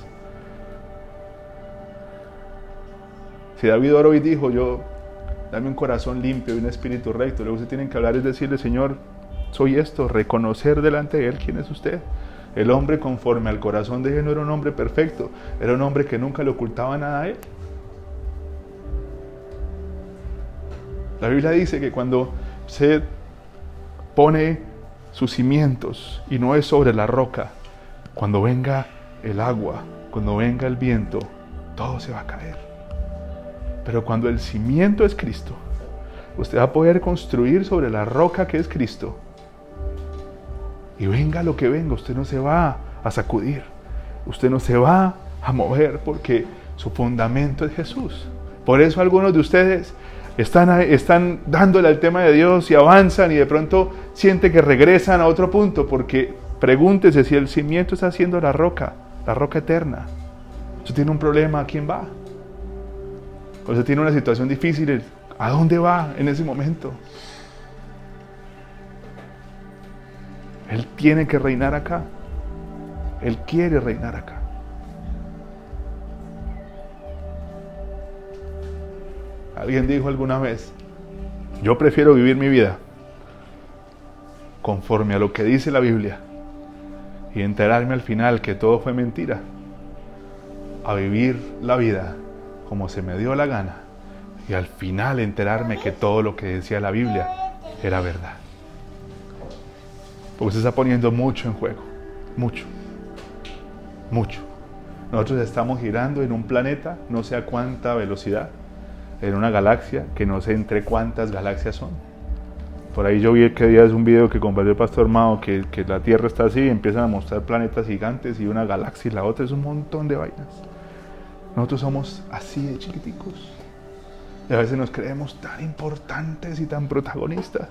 Si David hoy dijo, yo, dame un corazón limpio y un espíritu recto, luego usted tiene que hablar es decirle, Señor, soy esto, reconocer delante de Él quién es usted. El hombre conforme al corazón de Él no era un hombre perfecto, era un hombre que nunca le ocultaba nada a Él. La Biblia dice que cuando se pone sus cimientos y no es sobre la roca, cuando venga el agua, cuando venga el viento, todo se va a caer. Pero cuando el cimiento es Cristo, usted va a poder construir sobre la roca que es Cristo. Y venga lo que venga, usted no se va a sacudir, usted no se va a mover porque su fundamento es Jesús. Por eso algunos de ustedes están, están dándole al tema de Dios y avanzan y de pronto siente que regresan a otro punto porque pregúntese si el cimiento está haciendo la roca, la roca eterna. Si tiene un problema, ¿a quién va? O si tiene una situación difícil, ¿a dónde va en ese momento? Él tiene que reinar acá. Él quiere reinar acá. Alguien dijo alguna vez, yo prefiero vivir mi vida conforme a lo que dice la Biblia y enterarme al final que todo fue mentira, a vivir la vida como se me dio la gana y al final enterarme que todo lo que decía la Biblia era verdad. Porque se está poniendo mucho en juego, mucho, mucho. Nosotros estamos girando en un planeta, no sé a cuánta velocidad, en una galaxia que no sé entre cuántas galaxias son. Por ahí yo vi que día es un video que compartió el pastor Mao que, que, la Tierra está así y empiezan a mostrar planetas gigantes y una galaxia y la otra es un montón de vainas. Nosotros somos así de chiquiticos. Y a veces nos creemos tan importantes y tan protagonistas.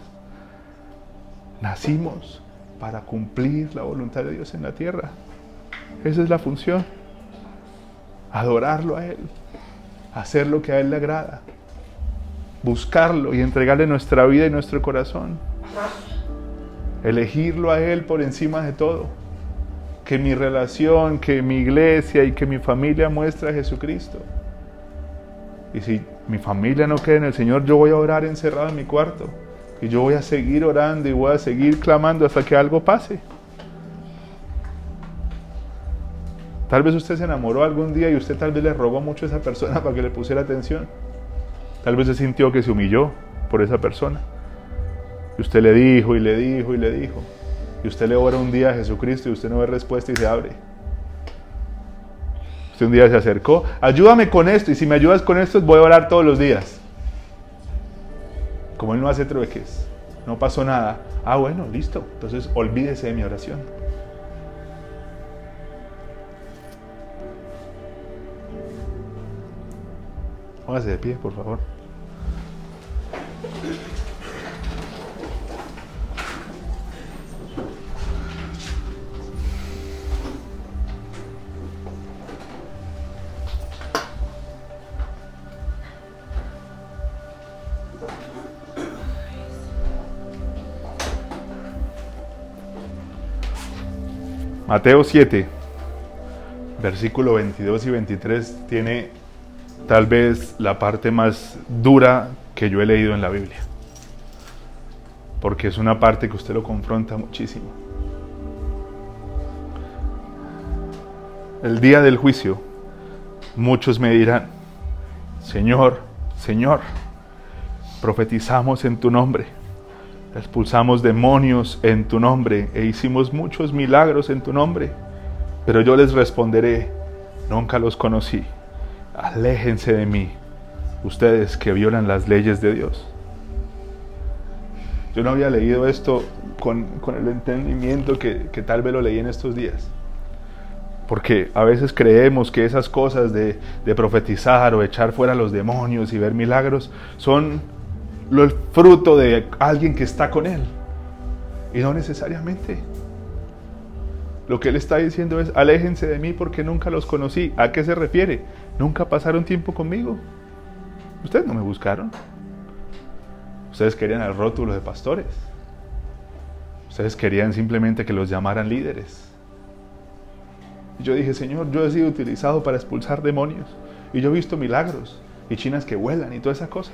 Nacimos para cumplir la voluntad de Dios en la tierra. Esa es la función. Adorarlo a Él hacer lo que a Él le agrada, buscarlo y entregarle nuestra vida y nuestro corazón, elegirlo a Él por encima de todo, que mi relación, que mi iglesia y que mi familia muestre a Jesucristo. Y si mi familia no queda en el Señor, yo voy a orar encerrado en mi cuarto. Y yo voy a seguir orando y voy a seguir clamando hasta que algo pase. Tal vez usted se enamoró algún día y usted tal vez le rogó mucho a esa persona [LAUGHS] para que le pusiera atención. Tal vez se sintió que se humilló por esa persona. Y usted le dijo y le dijo y le dijo. Y usted le ora un día a Jesucristo y usted no ve respuesta y se abre. Usted un día se acercó, ayúdame con esto y si me ayudas con esto voy a orar todos los días. Como él no hace trueques, no pasó nada. Ah, bueno, listo. Entonces olvídese de mi oración. Póngase de pie, por favor. Mateo 7, versículo 22 y 23 tiene tal vez la parte más dura que yo he leído en la Biblia. Porque es una parte que usted lo confronta muchísimo. El día del juicio, muchos me dirán, Señor, Señor, profetizamos en tu nombre, expulsamos demonios en tu nombre e hicimos muchos milagros en tu nombre. Pero yo les responderé, nunca los conocí, aléjense de mí, ustedes que violan las leyes de Dios. Yo no había leído esto con, el entendimiento que, tal vez lo leí en estos días. Porque a veces creemos que esas cosas de, de profetizar o echar fuera los demonios y ver milagros son el fruto de alguien que está con Él. Y no necesariamente. Lo que Él está diciendo es, aléjense de mí porque nunca los conocí. ¿A qué se refiere? Nunca pasaron tiempo conmigo. Ustedes no me buscaron. Ustedes querían el rótulo de pastores. Ustedes querían simplemente que los llamaran líderes. Y yo dije, Señor, yo he sido utilizado para expulsar demonios. Y yo he visto milagros y chinas que vuelan y toda esa cosa.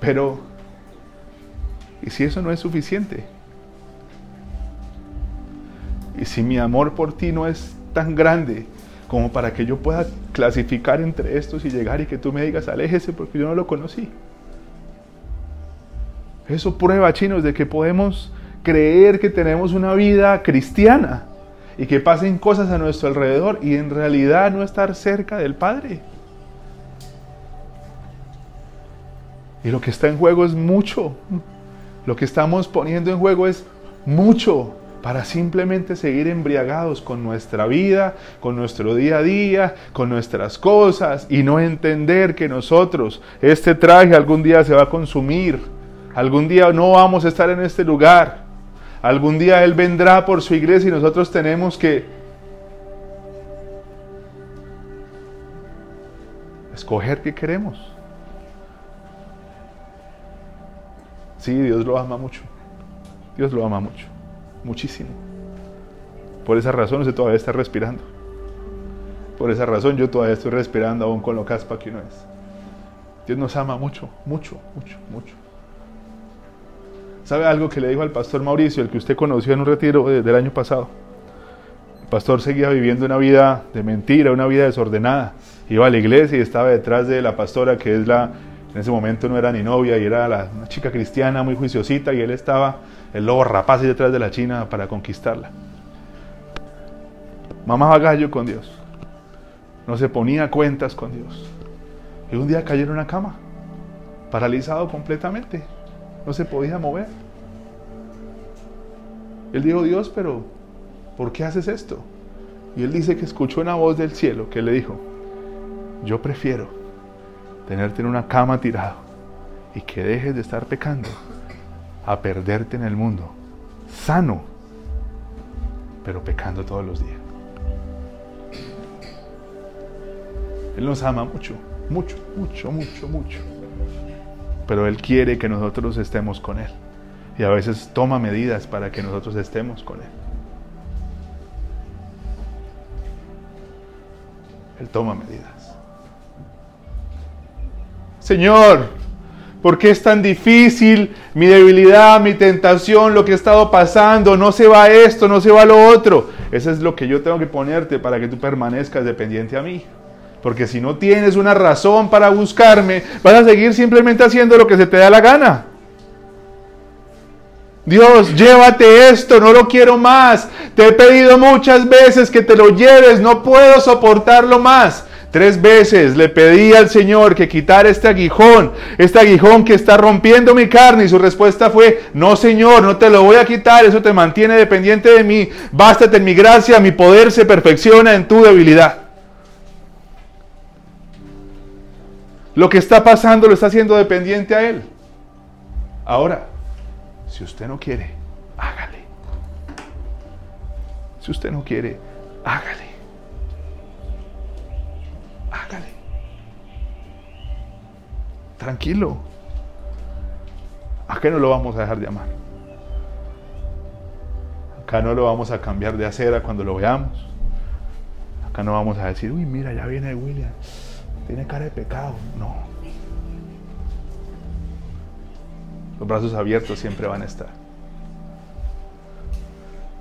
Pero, ¿y si eso no es suficiente? ¿Y si mi amor por ti no es tan grande como para que yo pueda clasificar entre estos y llegar y que tú me digas, aléjese porque yo no lo conocí? Eso prueba, chinos, de que podemos creer que tenemos una vida cristiana y que pasen cosas a nuestro alrededor y en realidad no estar cerca del Padre. Y lo que está en juego es mucho. Lo que estamos poniendo en juego es mucho para simplemente seguir embriagados con nuestra vida, con nuestro día a día, con nuestras cosas y no entender que nosotros, este traje algún día se va a consumir, algún día no vamos a estar en este lugar, algún día Él vendrá por su iglesia y nosotros tenemos que escoger qué queremos. Sí, Dios lo ama mucho. Dios lo ama mucho. Muchísimo. Por esa razón usted todavía está respirando. Por esa razón yo todavía estoy respirando aún con lo caspa que uno es. Dios nos ama mucho, mucho, mucho, mucho. ¿Sabe algo que le dijo al pastor Mauricio, el que usted conoció en un retiro del año pasado? El pastor seguía viviendo una vida de mentira, una vida desordenada. Iba a la iglesia y estaba detrás de la pastora que es la en ese momento no era ni novia y era la, una chica cristiana muy juiciosita y él estaba el lobo rapaz y detrás de la china para conquistarla. Mamá gallo con Dios. No se ponía cuentas con Dios. Y un día cayó en una cama, paralizado completamente. No se podía mover. Él dijo, Dios, pero ¿por qué haces esto? Y él dice que escuchó una voz del cielo que le dijo, yo prefiero tenerte en una cama tirado y que dejes de estar pecando a perderte en el mundo sano, pero pecando todos los días. Él nos ama mucho, mucho, mucho, mucho, mucho. Pero Él quiere que nosotros estemos con Él. Y a veces toma medidas para que nosotros estemos con Él. Él toma medidas. Señor, ¿por qué es tan difícil mi debilidad, mi tentación, lo que he estado pasando? No se va esto, no se va lo otro. Eso es lo que yo tengo que ponerte para que tú permanezcas dependiente a mí. Porque si no tienes una razón para buscarme, vas a seguir simplemente haciendo lo que se te da la gana. Dios, llévate esto, no lo quiero más. Te he pedido muchas veces que te lo lleves, no puedo soportarlo más. Tres veces le pedí al Señor que quitara este aguijón, este aguijón que está rompiendo mi carne y su respuesta fue, no Señor, no te lo voy a quitar, eso te mantiene dependiente de mí, bástate en mi gracia, mi poder se perfecciona en tu debilidad. Lo que está pasando lo está haciendo dependiente a Él. Ahora, si usted no quiere, hágale. Si usted no quiere, hágale. Tranquilo. ¿A qué no lo vamos a dejar de amar? Acá no lo vamos a cambiar de acera cuando lo veamos. Acá no vamos a decir, uy, mira, ya viene William. Tiene cara de pecado. No. Los brazos abiertos siempre van a estar.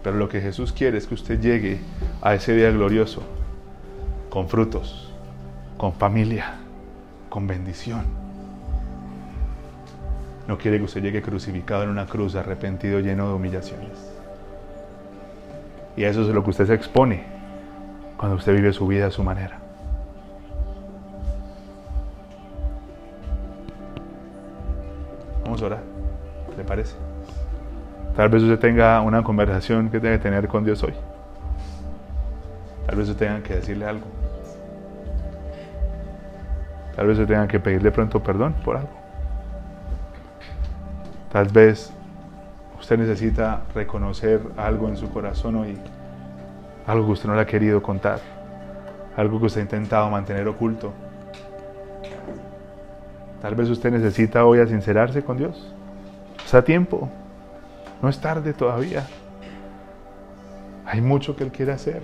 Pero lo que Jesús quiere es que usted llegue a ese día glorioso con frutos, con familia, con bendición. No quiere que usted llegue crucificado en una cruz, arrepentido, lleno de humillaciones. Y eso es lo que usted se expone cuando usted vive su vida a su manera. Vamos a orar, ¿le parece? Tal vez usted tenga una conversación que tenga que tener con Dios hoy. Tal vez usted tenga que decirle algo. Tal vez usted tenga que pedirle pronto perdón por algo. Tal vez usted necesita reconocer algo en su corazón hoy, algo que usted no le ha querido contar, algo que usted ha intentado mantener oculto. Tal vez usted necesita hoy sincerarse con Dios. Está a tiempo, no es tarde todavía. Hay mucho que Él quiere hacer.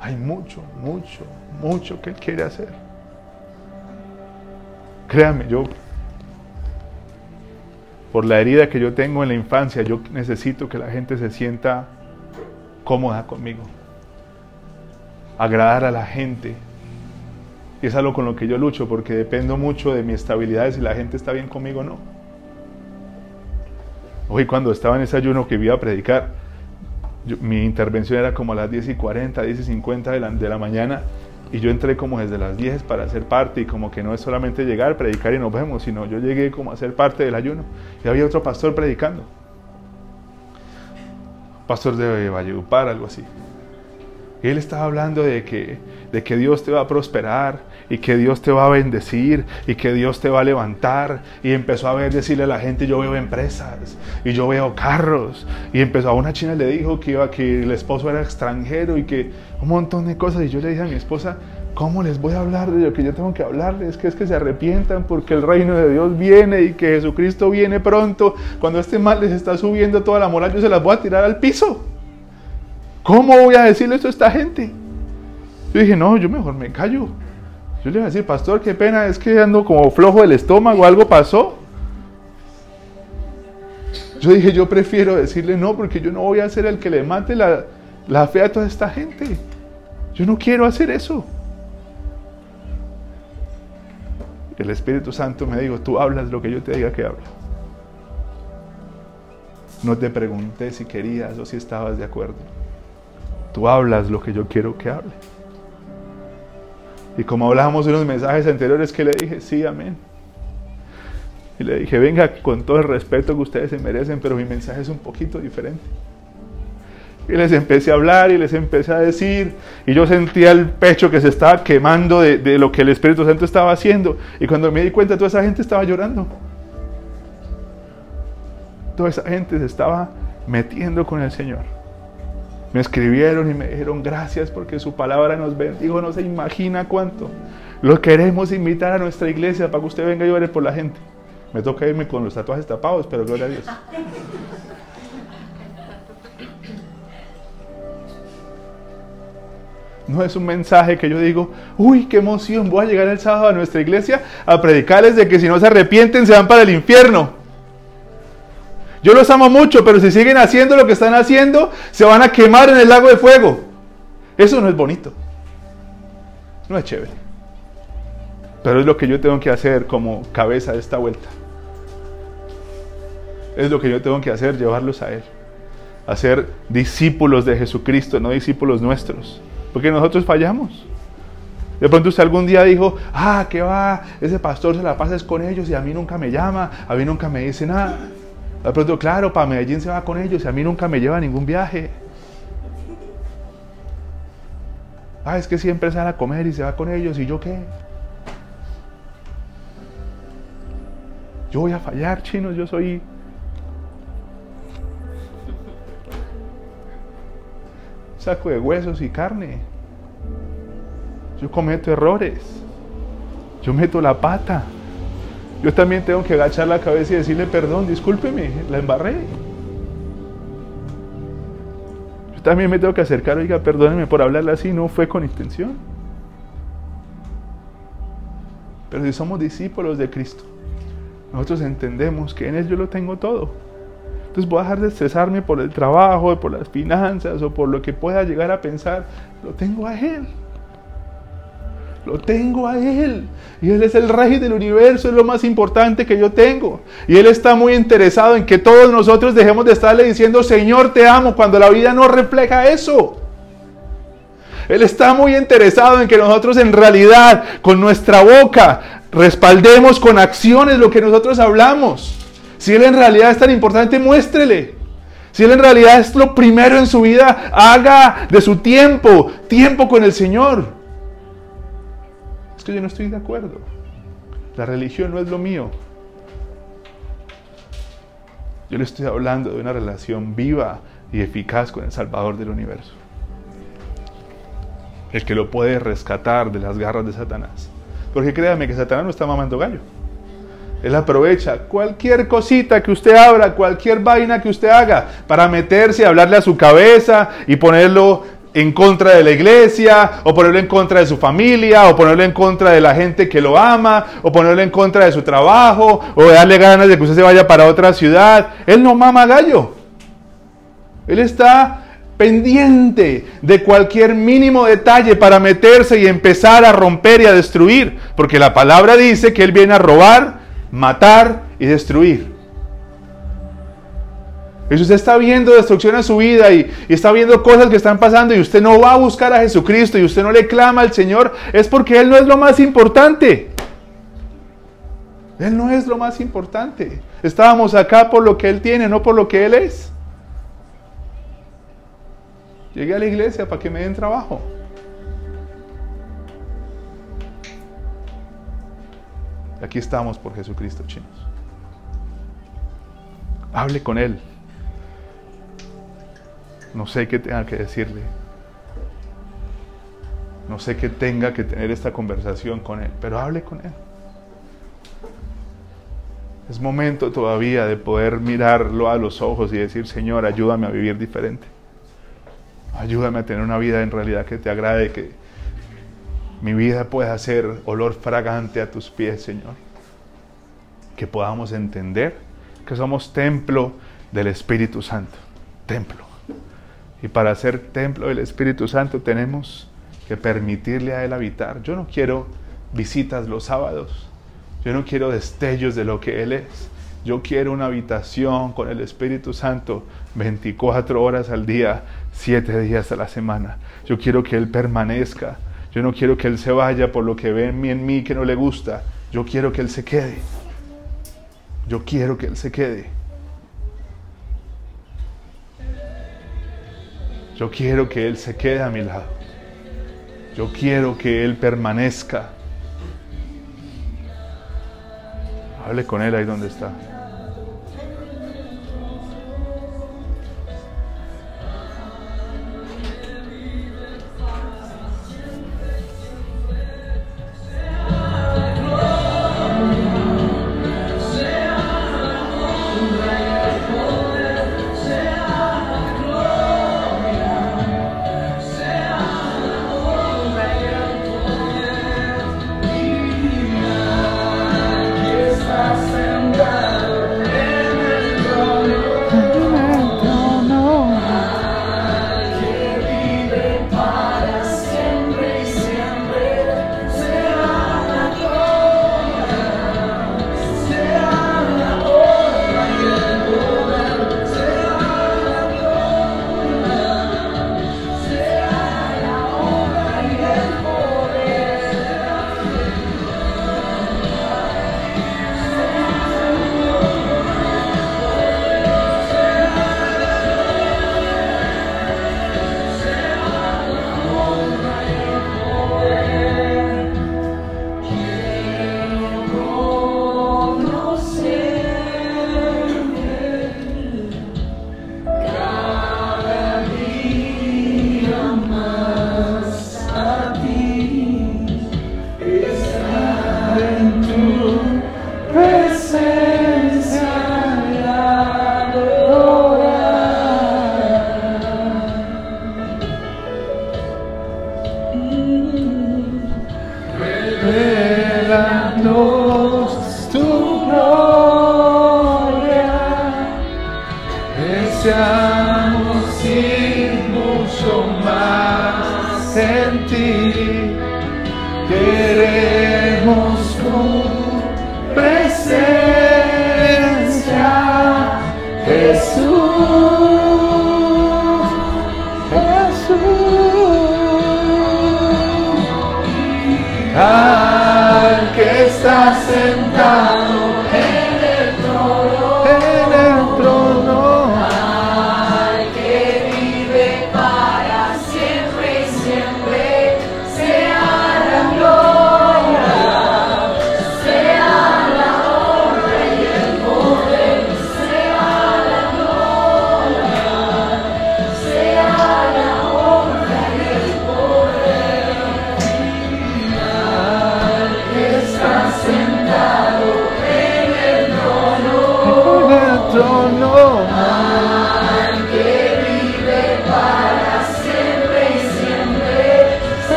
Hay mucho, mucho, mucho que Él quiere hacer. Créame, yo por la herida que yo tengo en la infancia, yo necesito que la gente se sienta cómoda conmigo. Agradar a la gente. Y es algo con lo que yo lucho porque dependo mucho de mi estabilidad de si la gente está bien conmigo o no. Hoy cuando estaba en ese ayuno que iba a predicar, mi intervención era como a las 10 y 40, 10 y 50 de la, de la mañana y yo entré como desde las 10 para hacer parte y como que no es solamente llegar, predicar y nos vemos, sino yo llegué como a ser parte del ayuno. Y había otro pastor predicando. Pastor de Valledupar, algo así. Y él estaba hablando de que, de que Dios te va a prosperar y que Dios te va a bendecir y que Dios te va a levantar. Y empezó a ver, decirle a la gente, yo veo empresas y yo veo carros. Y empezó a una china le dijo que, iba, que el esposo era extranjero y que un montón de cosas. Y yo le dije a mi esposa, ¿cómo les voy a hablar de lo que yo tengo que hablarles? Que es que se arrepientan porque el reino de Dios viene y que Jesucristo viene pronto. Cuando este mal les está subiendo toda la moral, yo se las voy a tirar al piso. ¿Cómo voy a decirle esto a esta gente? Yo dije, no, yo mejor me callo. Yo le iba a decir, pastor, qué pena, es que ando como flojo del estómago, algo pasó. Yo dije, yo prefiero decirle no, porque yo no voy a ser el que le mate la, la fe a toda esta gente. Yo no quiero hacer eso. El Espíritu Santo me dijo, tú hablas lo que yo te diga que habla. No te pregunté si querías o si estabas de acuerdo. Tú hablas lo que yo quiero que hable. Y como hablábamos en los mensajes anteriores que le dije, sí, amén. Y le dije, venga, con todo el respeto que ustedes se merecen, pero mi mensaje es un poquito diferente. Y les empecé a hablar y les empecé a decir, y yo sentía el pecho que se estaba quemando de, de, lo que el Espíritu Santo estaba haciendo. Y cuando me di cuenta, toda esa gente estaba llorando. Toda esa gente se estaba metiendo con el Señor. Me escribieron y me dijeron gracias porque su palabra nos bendijo, no se imagina cuánto. Lo queremos invitar a nuestra iglesia para que usted venga y ore por la gente. Me toca irme con los tatuajes tapados, pero gloria a Dios. No es un mensaje que yo digo, uy, qué emoción, voy a llegar el sábado a nuestra iglesia a predicarles de que si no se arrepienten se van para el infierno. Yo los amo mucho, pero si siguen haciendo lo que están haciendo, se van a quemar en el lago de fuego. Eso no es bonito. No es chévere. Pero es lo que yo tengo que hacer como cabeza de esta vuelta. Es lo que yo tengo que hacer, llevarlos a Él. Hacer discípulos de Jesucristo, no discípulos nuestros. Porque nosotros fallamos. De pronto usted algún día dijo, ah, ¿qué va? Ese pastor se la pasa con ellos y a mí nunca me llama, a mí nunca me dice nada. De pronto, claro, para Medellín se va con ellos y a mí nunca me lleva ningún viaje. Ah, es que siempre sale a comer y se va con ellos. ¿Y yo qué? Yo voy a fallar, chinos, yo soy... Saco de huesos y carne. Yo cometo errores. Yo meto la pata. Yo también tengo que agachar la cabeza y decirle, perdón, discúlpeme, la embarré. también me tengo que acercar, oiga, perdóneme por hablarle así, no fue con intención. Pero si somos discípulos de Cristo, nosotros entendemos que en Él yo lo tengo todo. Entonces voy a dejar de estresarme por el trabajo, por las finanzas o por lo que pueda llegar a pensar. Lo tengo a Él. Lo tengo a Él. Y Él es el rey del universo, es lo más importante que yo tengo. Y Él está muy interesado en que todos nosotros dejemos de estarle diciendo, Señor, te amo, cuando la vida no refleja eso. Él está muy interesado en que nosotros en realidad, con nuestra boca, respaldemos con acciones lo que nosotros hablamos. Si Él en realidad es tan importante, muéstrele. Si Él en realidad es lo primero en su vida, haga de su tiempo, tiempo con el Señor que yo no estoy de acuerdo. La religión no es lo mío. Yo le estoy hablando de una relación viva y eficaz con el Salvador del universo. El que lo puede rescatar de las garras de Satanás. Porque créame que Satanás no está mamando gallo. Él aprovecha cualquier cosita que usted abra, cualquier vaina que usted haga, para meterse hablarle a su cabeza y ponerlo en contra de la iglesia, o ponerlo en contra de su familia, o ponerlo en contra de la gente que lo ama, o ponerlo en contra de su trabajo, o darle ganas de que usted se vaya para otra ciudad. Él no mama gallo. Él está pendiente de cualquier mínimo detalle para meterse y empezar a romper y a destruir, porque la palabra dice que Él viene a robar, matar y destruir. Y si usted está viendo destrucción en su vida y, está viendo cosas que están pasando y usted no va a buscar a Jesucristo y usted no le clama al Señor, es porque Él no es lo más importante. Él no es lo más importante. Estábamos acá por lo que Él tiene, no por lo que Él es. Llegué a la iglesia para que me den trabajo. Aquí estamos por Jesucristo, chinos. Hable con Él. No sé qué tenga que decirle. No sé qué tenga que tener esta conversación con Él, pero hable con Él. Es momento todavía de poder mirarlo a los ojos y decir, Señor, ayúdame a vivir diferente. Ayúdame a tener una vida en realidad que te agrade, que mi vida pueda ser olor fragante a tus pies, Señor. Que podamos entender que somos templo del Espíritu Santo. Templo. Y para ser templo del Espíritu Santo tenemos que permitirle a Él habitar. Yo no quiero visitas los sábados. Yo no quiero destellos de lo que Él es. Yo quiero una habitación con el Espíritu Santo 24 horas al día, 7 días a la semana. Yo quiero que Él permanezca. Yo no quiero que Él se vaya por lo que ve en mí, en mí que no le gusta. Yo quiero que Él se quede. Yo quiero que Él se quede. Yo quiero que Él se quede a mi lado. Yo quiero que Él permanezca. Hable con Él ahí donde está.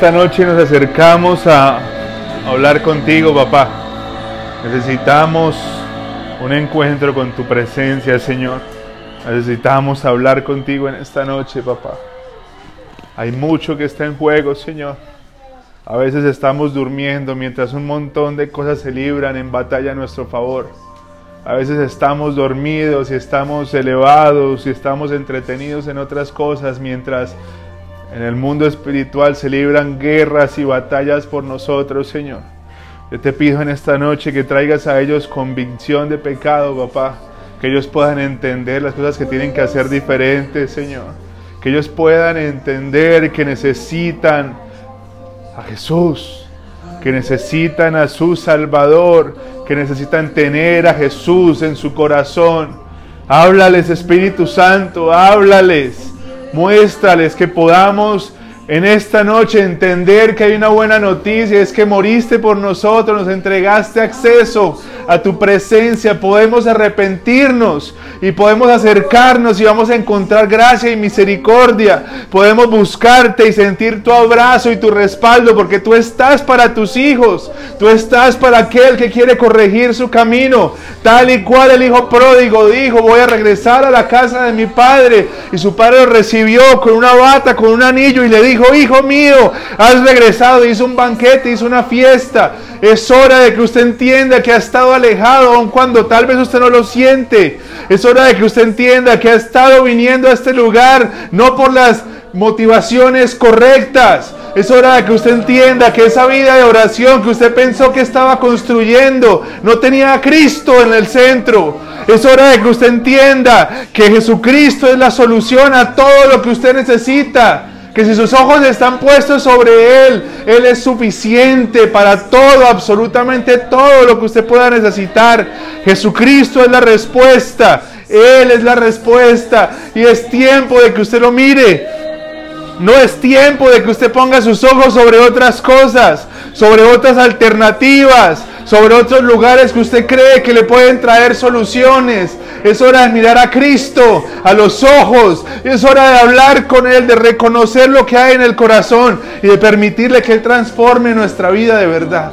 Esta noche nos acercamos a hablar contigo, papá. Necesitamos un encuentro con tu presencia, Señor. Necesitamos hablar contigo en esta noche, papá. Hay mucho que está en juego, Señor. A veces estamos durmiendo mientras un montón de cosas se libran en batalla a nuestro favor. A veces estamos dormidos y estamos elevados y estamos entretenidos en otras cosas mientras en el mundo espiritual se libran guerras y batallas por nosotros, Señor. Yo te pido en esta noche que traigas a ellos convicción de pecado, papá. Que ellos puedan entender las cosas que tienen que hacer diferentes, Señor. Que ellos puedan entender que necesitan a Jesús. Que necesitan a su Salvador. Que necesitan tener a Jesús en su corazón. Háblales, Espíritu Santo, háblales. Muéstrales que podamos en esta noche entender que hay una buena noticia, es que moriste por nosotros, nos entregaste acceso a tu presencia, podemos arrepentirnos y podemos acercarnos y vamos a encontrar gracia y misericordia, podemos buscarte y sentir tu abrazo y tu respaldo porque tú estás para tus hijos, tú estás para aquel que quiere corregir su camino, tal y cual el hijo pródigo dijo, voy a regresar a la casa de mi padre y su padre lo recibió con una bata, con un anillo y le dijo, hijo mío, has regresado, hizo un banquete, hizo una fiesta. Es hora de que usted entienda que ha estado alejado, aun cuando tal vez usted no lo siente. Es hora de que usted entienda que ha estado viniendo a este lugar no por las motivaciones correctas. Es hora de que usted entienda que esa vida de oración que usted pensó que estaba construyendo no tenía a Cristo en el centro. Es hora de que usted entienda que Jesucristo es la solución a todo lo que usted necesita. Que si sus ojos están puestos sobre Él, Él es suficiente para todo, absolutamente todo lo que usted pueda necesitar. Jesucristo es la respuesta. Él es la respuesta. Y es tiempo de que usted lo mire. No es tiempo de que usted ponga sus ojos sobre otras cosas, sobre otras alternativas, sobre otros lugares que usted cree que le pueden traer soluciones. Es hora de mirar a Cristo a los ojos. Es hora de hablar con Él, de reconocer lo que hay en el corazón y de permitirle que Él transforme nuestra vida de verdad.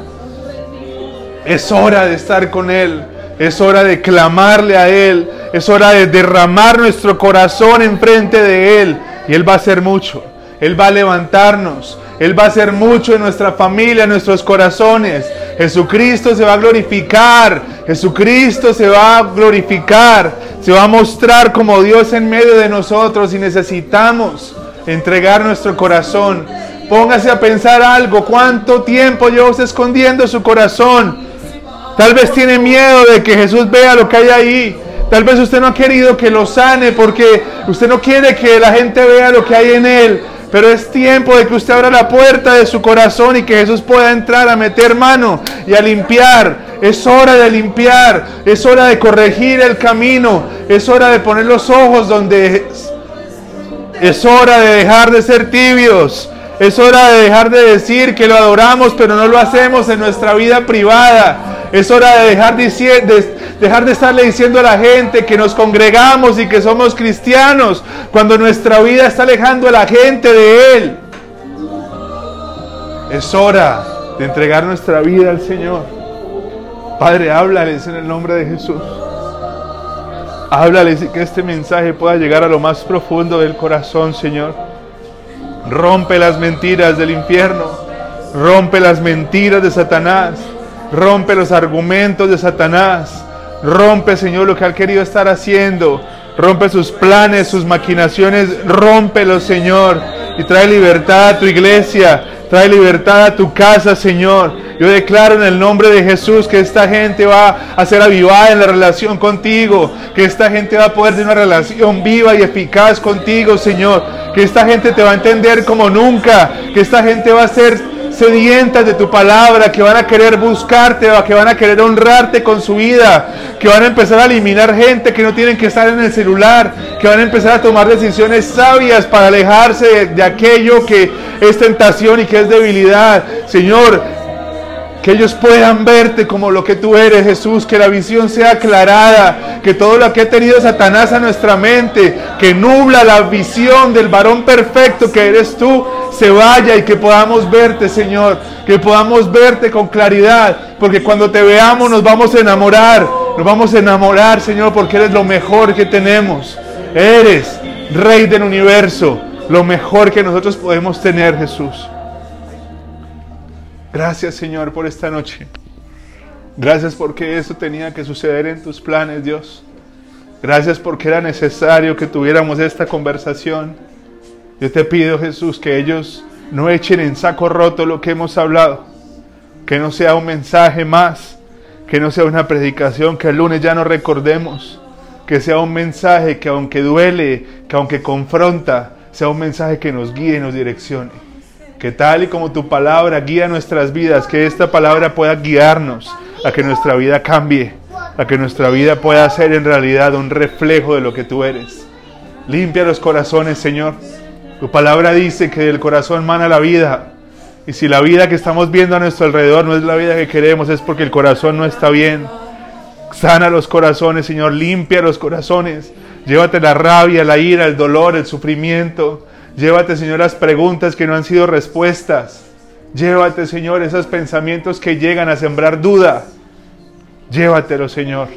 Es hora de estar con Él. Es hora de clamarle a Él. Es hora de derramar nuestro corazón enfrente de Él. Y Él va a hacer mucho. Él va a levantarnos. Él va a hacer mucho en nuestra familia, en nuestros corazones. Jesucristo se va a glorificar. Jesucristo se va a glorificar. Se va a mostrar como Dios en medio de nosotros y necesitamos entregar nuestro corazón Póngase a pensar algo. ¿Cuánto tiempo lleva usted escondiendo su corazón? Tal vez tiene miedo de que Jesús vea lo que hay ahí. Tal vez usted no ha querido que lo sane porque usted no quiere que la gente vea lo que hay en él. Pero es tiempo de que usted abra la puerta de su corazón y que Jesús pueda entrar a meter mano y a limpiar. Es hora de limpiar, es hora de corregir el camino, es hora de poner los ojos donde es. Es hora de dejar de ser tibios. Es hora de dejar de decir que lo adoramos, pero no lo hacemos en nuestra vida privada. Es hora de dejar de, dejar de estarle diciendo a la gente que nos congregamos y que somos cristianos, cuando nuestra vida está alejando a la gente de Él. Es hora de entregar nuestra vida al Señor. Padre, háblales en el nombre de Jesús. Háblales y que este mensaje pueda llegar a lo más profundo del corazón, Señor. Rompe las mentiras del infierno. Rompe las mentiras de Satanás. Rompe los argumentos de Satanás. Rompe, Señor, lo que ha querido estar haciendo. Rompe sus planes, sus maquinaciones. Rómpelos, Señor. Y trae libertad a tu iglesia. Trae libertad a tu casa, Señor. Yo declaro en el nombre de Jesús que esta gente va a ser avivada en la relación contigo. Que esta gente va a poder tener una relación viva y eficaz contigo, Señor. Que esta gente te va a entender como nunca. Que esta gente va a ser sedientas de tu palabra, que van a querer buscarte, que van a querer honrarte con su vida, que van a empezar a eliminar gente que no tienen que estar en el celular, que van a empezar a tomar decisiones sabias para alejarse de, aquello que es tentación y que es debilidad. Señor, que ellos puedan verte como lo que tú eres, Jesús, que la visión sea aclarada, que todo lo que ha tenido Satanás a nuestra mente, que nubla la visión del varón perfecto que eres tú, se vaya y que podamos verte, Señor, que podamos verte con claridad, porque cuando te veamos nos vamos a enamorar, nos vamos a enamorar, Señor, porque eres lo mejor que tenemos. Eres Rey del universo, lo mejor que nosotros podemos tener, Jesús. Gracias, Señor, por esta noche. Gracias porque eso tenía que suceder en tus planes, Dios. Gracias porque era necesario que tuviéramos esta conversación. Yo te pido, Jesús, que ellos no echen en saco roto lo que hemos hablado. Que no sea un mensaje más. Que no sea una predicación que el lunes ya no recordemos. Que sea un mensaje que aunque duele, que aunque confronta, sea un mensaje que nos guíe y nos direccione. Que tal y como tu palabra guía nuestras vidas, que esta palabra pueda guiarnos a que nuestra vida cambie, a que nuestra vida pueda ser en realidad un reflejo de lo que tú eres. Limpia los corazones, Señor. Tu palabra dice que del corazón mana la vida. Y si la vida que estamos viendo a nuestro alrededor no es la vida que queremos, es porque el corazón no está bien. Sana los corazones, Señor. Limpia los corazones. Llévate la rabia, la ira, el dolor, el sufrimiento. Llévate, Señor, las preguntas que no han sido respuestas. Llévate, Señor, esos pensamientos que llegan a sembrar duda. Llévatelo, Señor.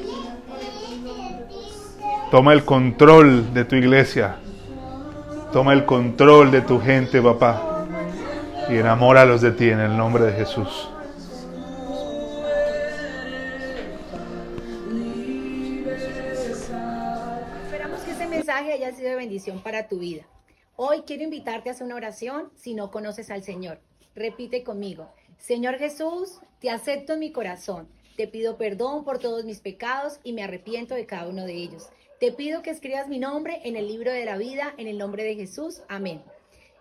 Toma el control de tu iglesia. Toma el control de tu gente, papá. Y enamóralos de ti en el nombre de Jesús. Esperamos que este mensaje haya sido de bendición para tu vida. Hoy quiero invitarte a hacer una oración si no conoces al Señor. Repite conmigo. Señor Jesús, te acepto en mi corazón. Te pido perdón por todos mis pecados y me arrepiento de cada uno de ellos. Te pido que escribas mi nombre en el libro de la vida, en el nombre de Jesús. Amén.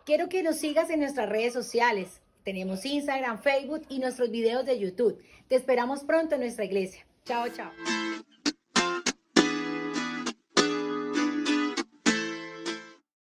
Quiero que nos sigas en nuestras redes sociales. Tenemos Instagram, Facebook y nuestros videos de YouTube. Te esperamos pronto en nuestra iglesia. Chao, chao.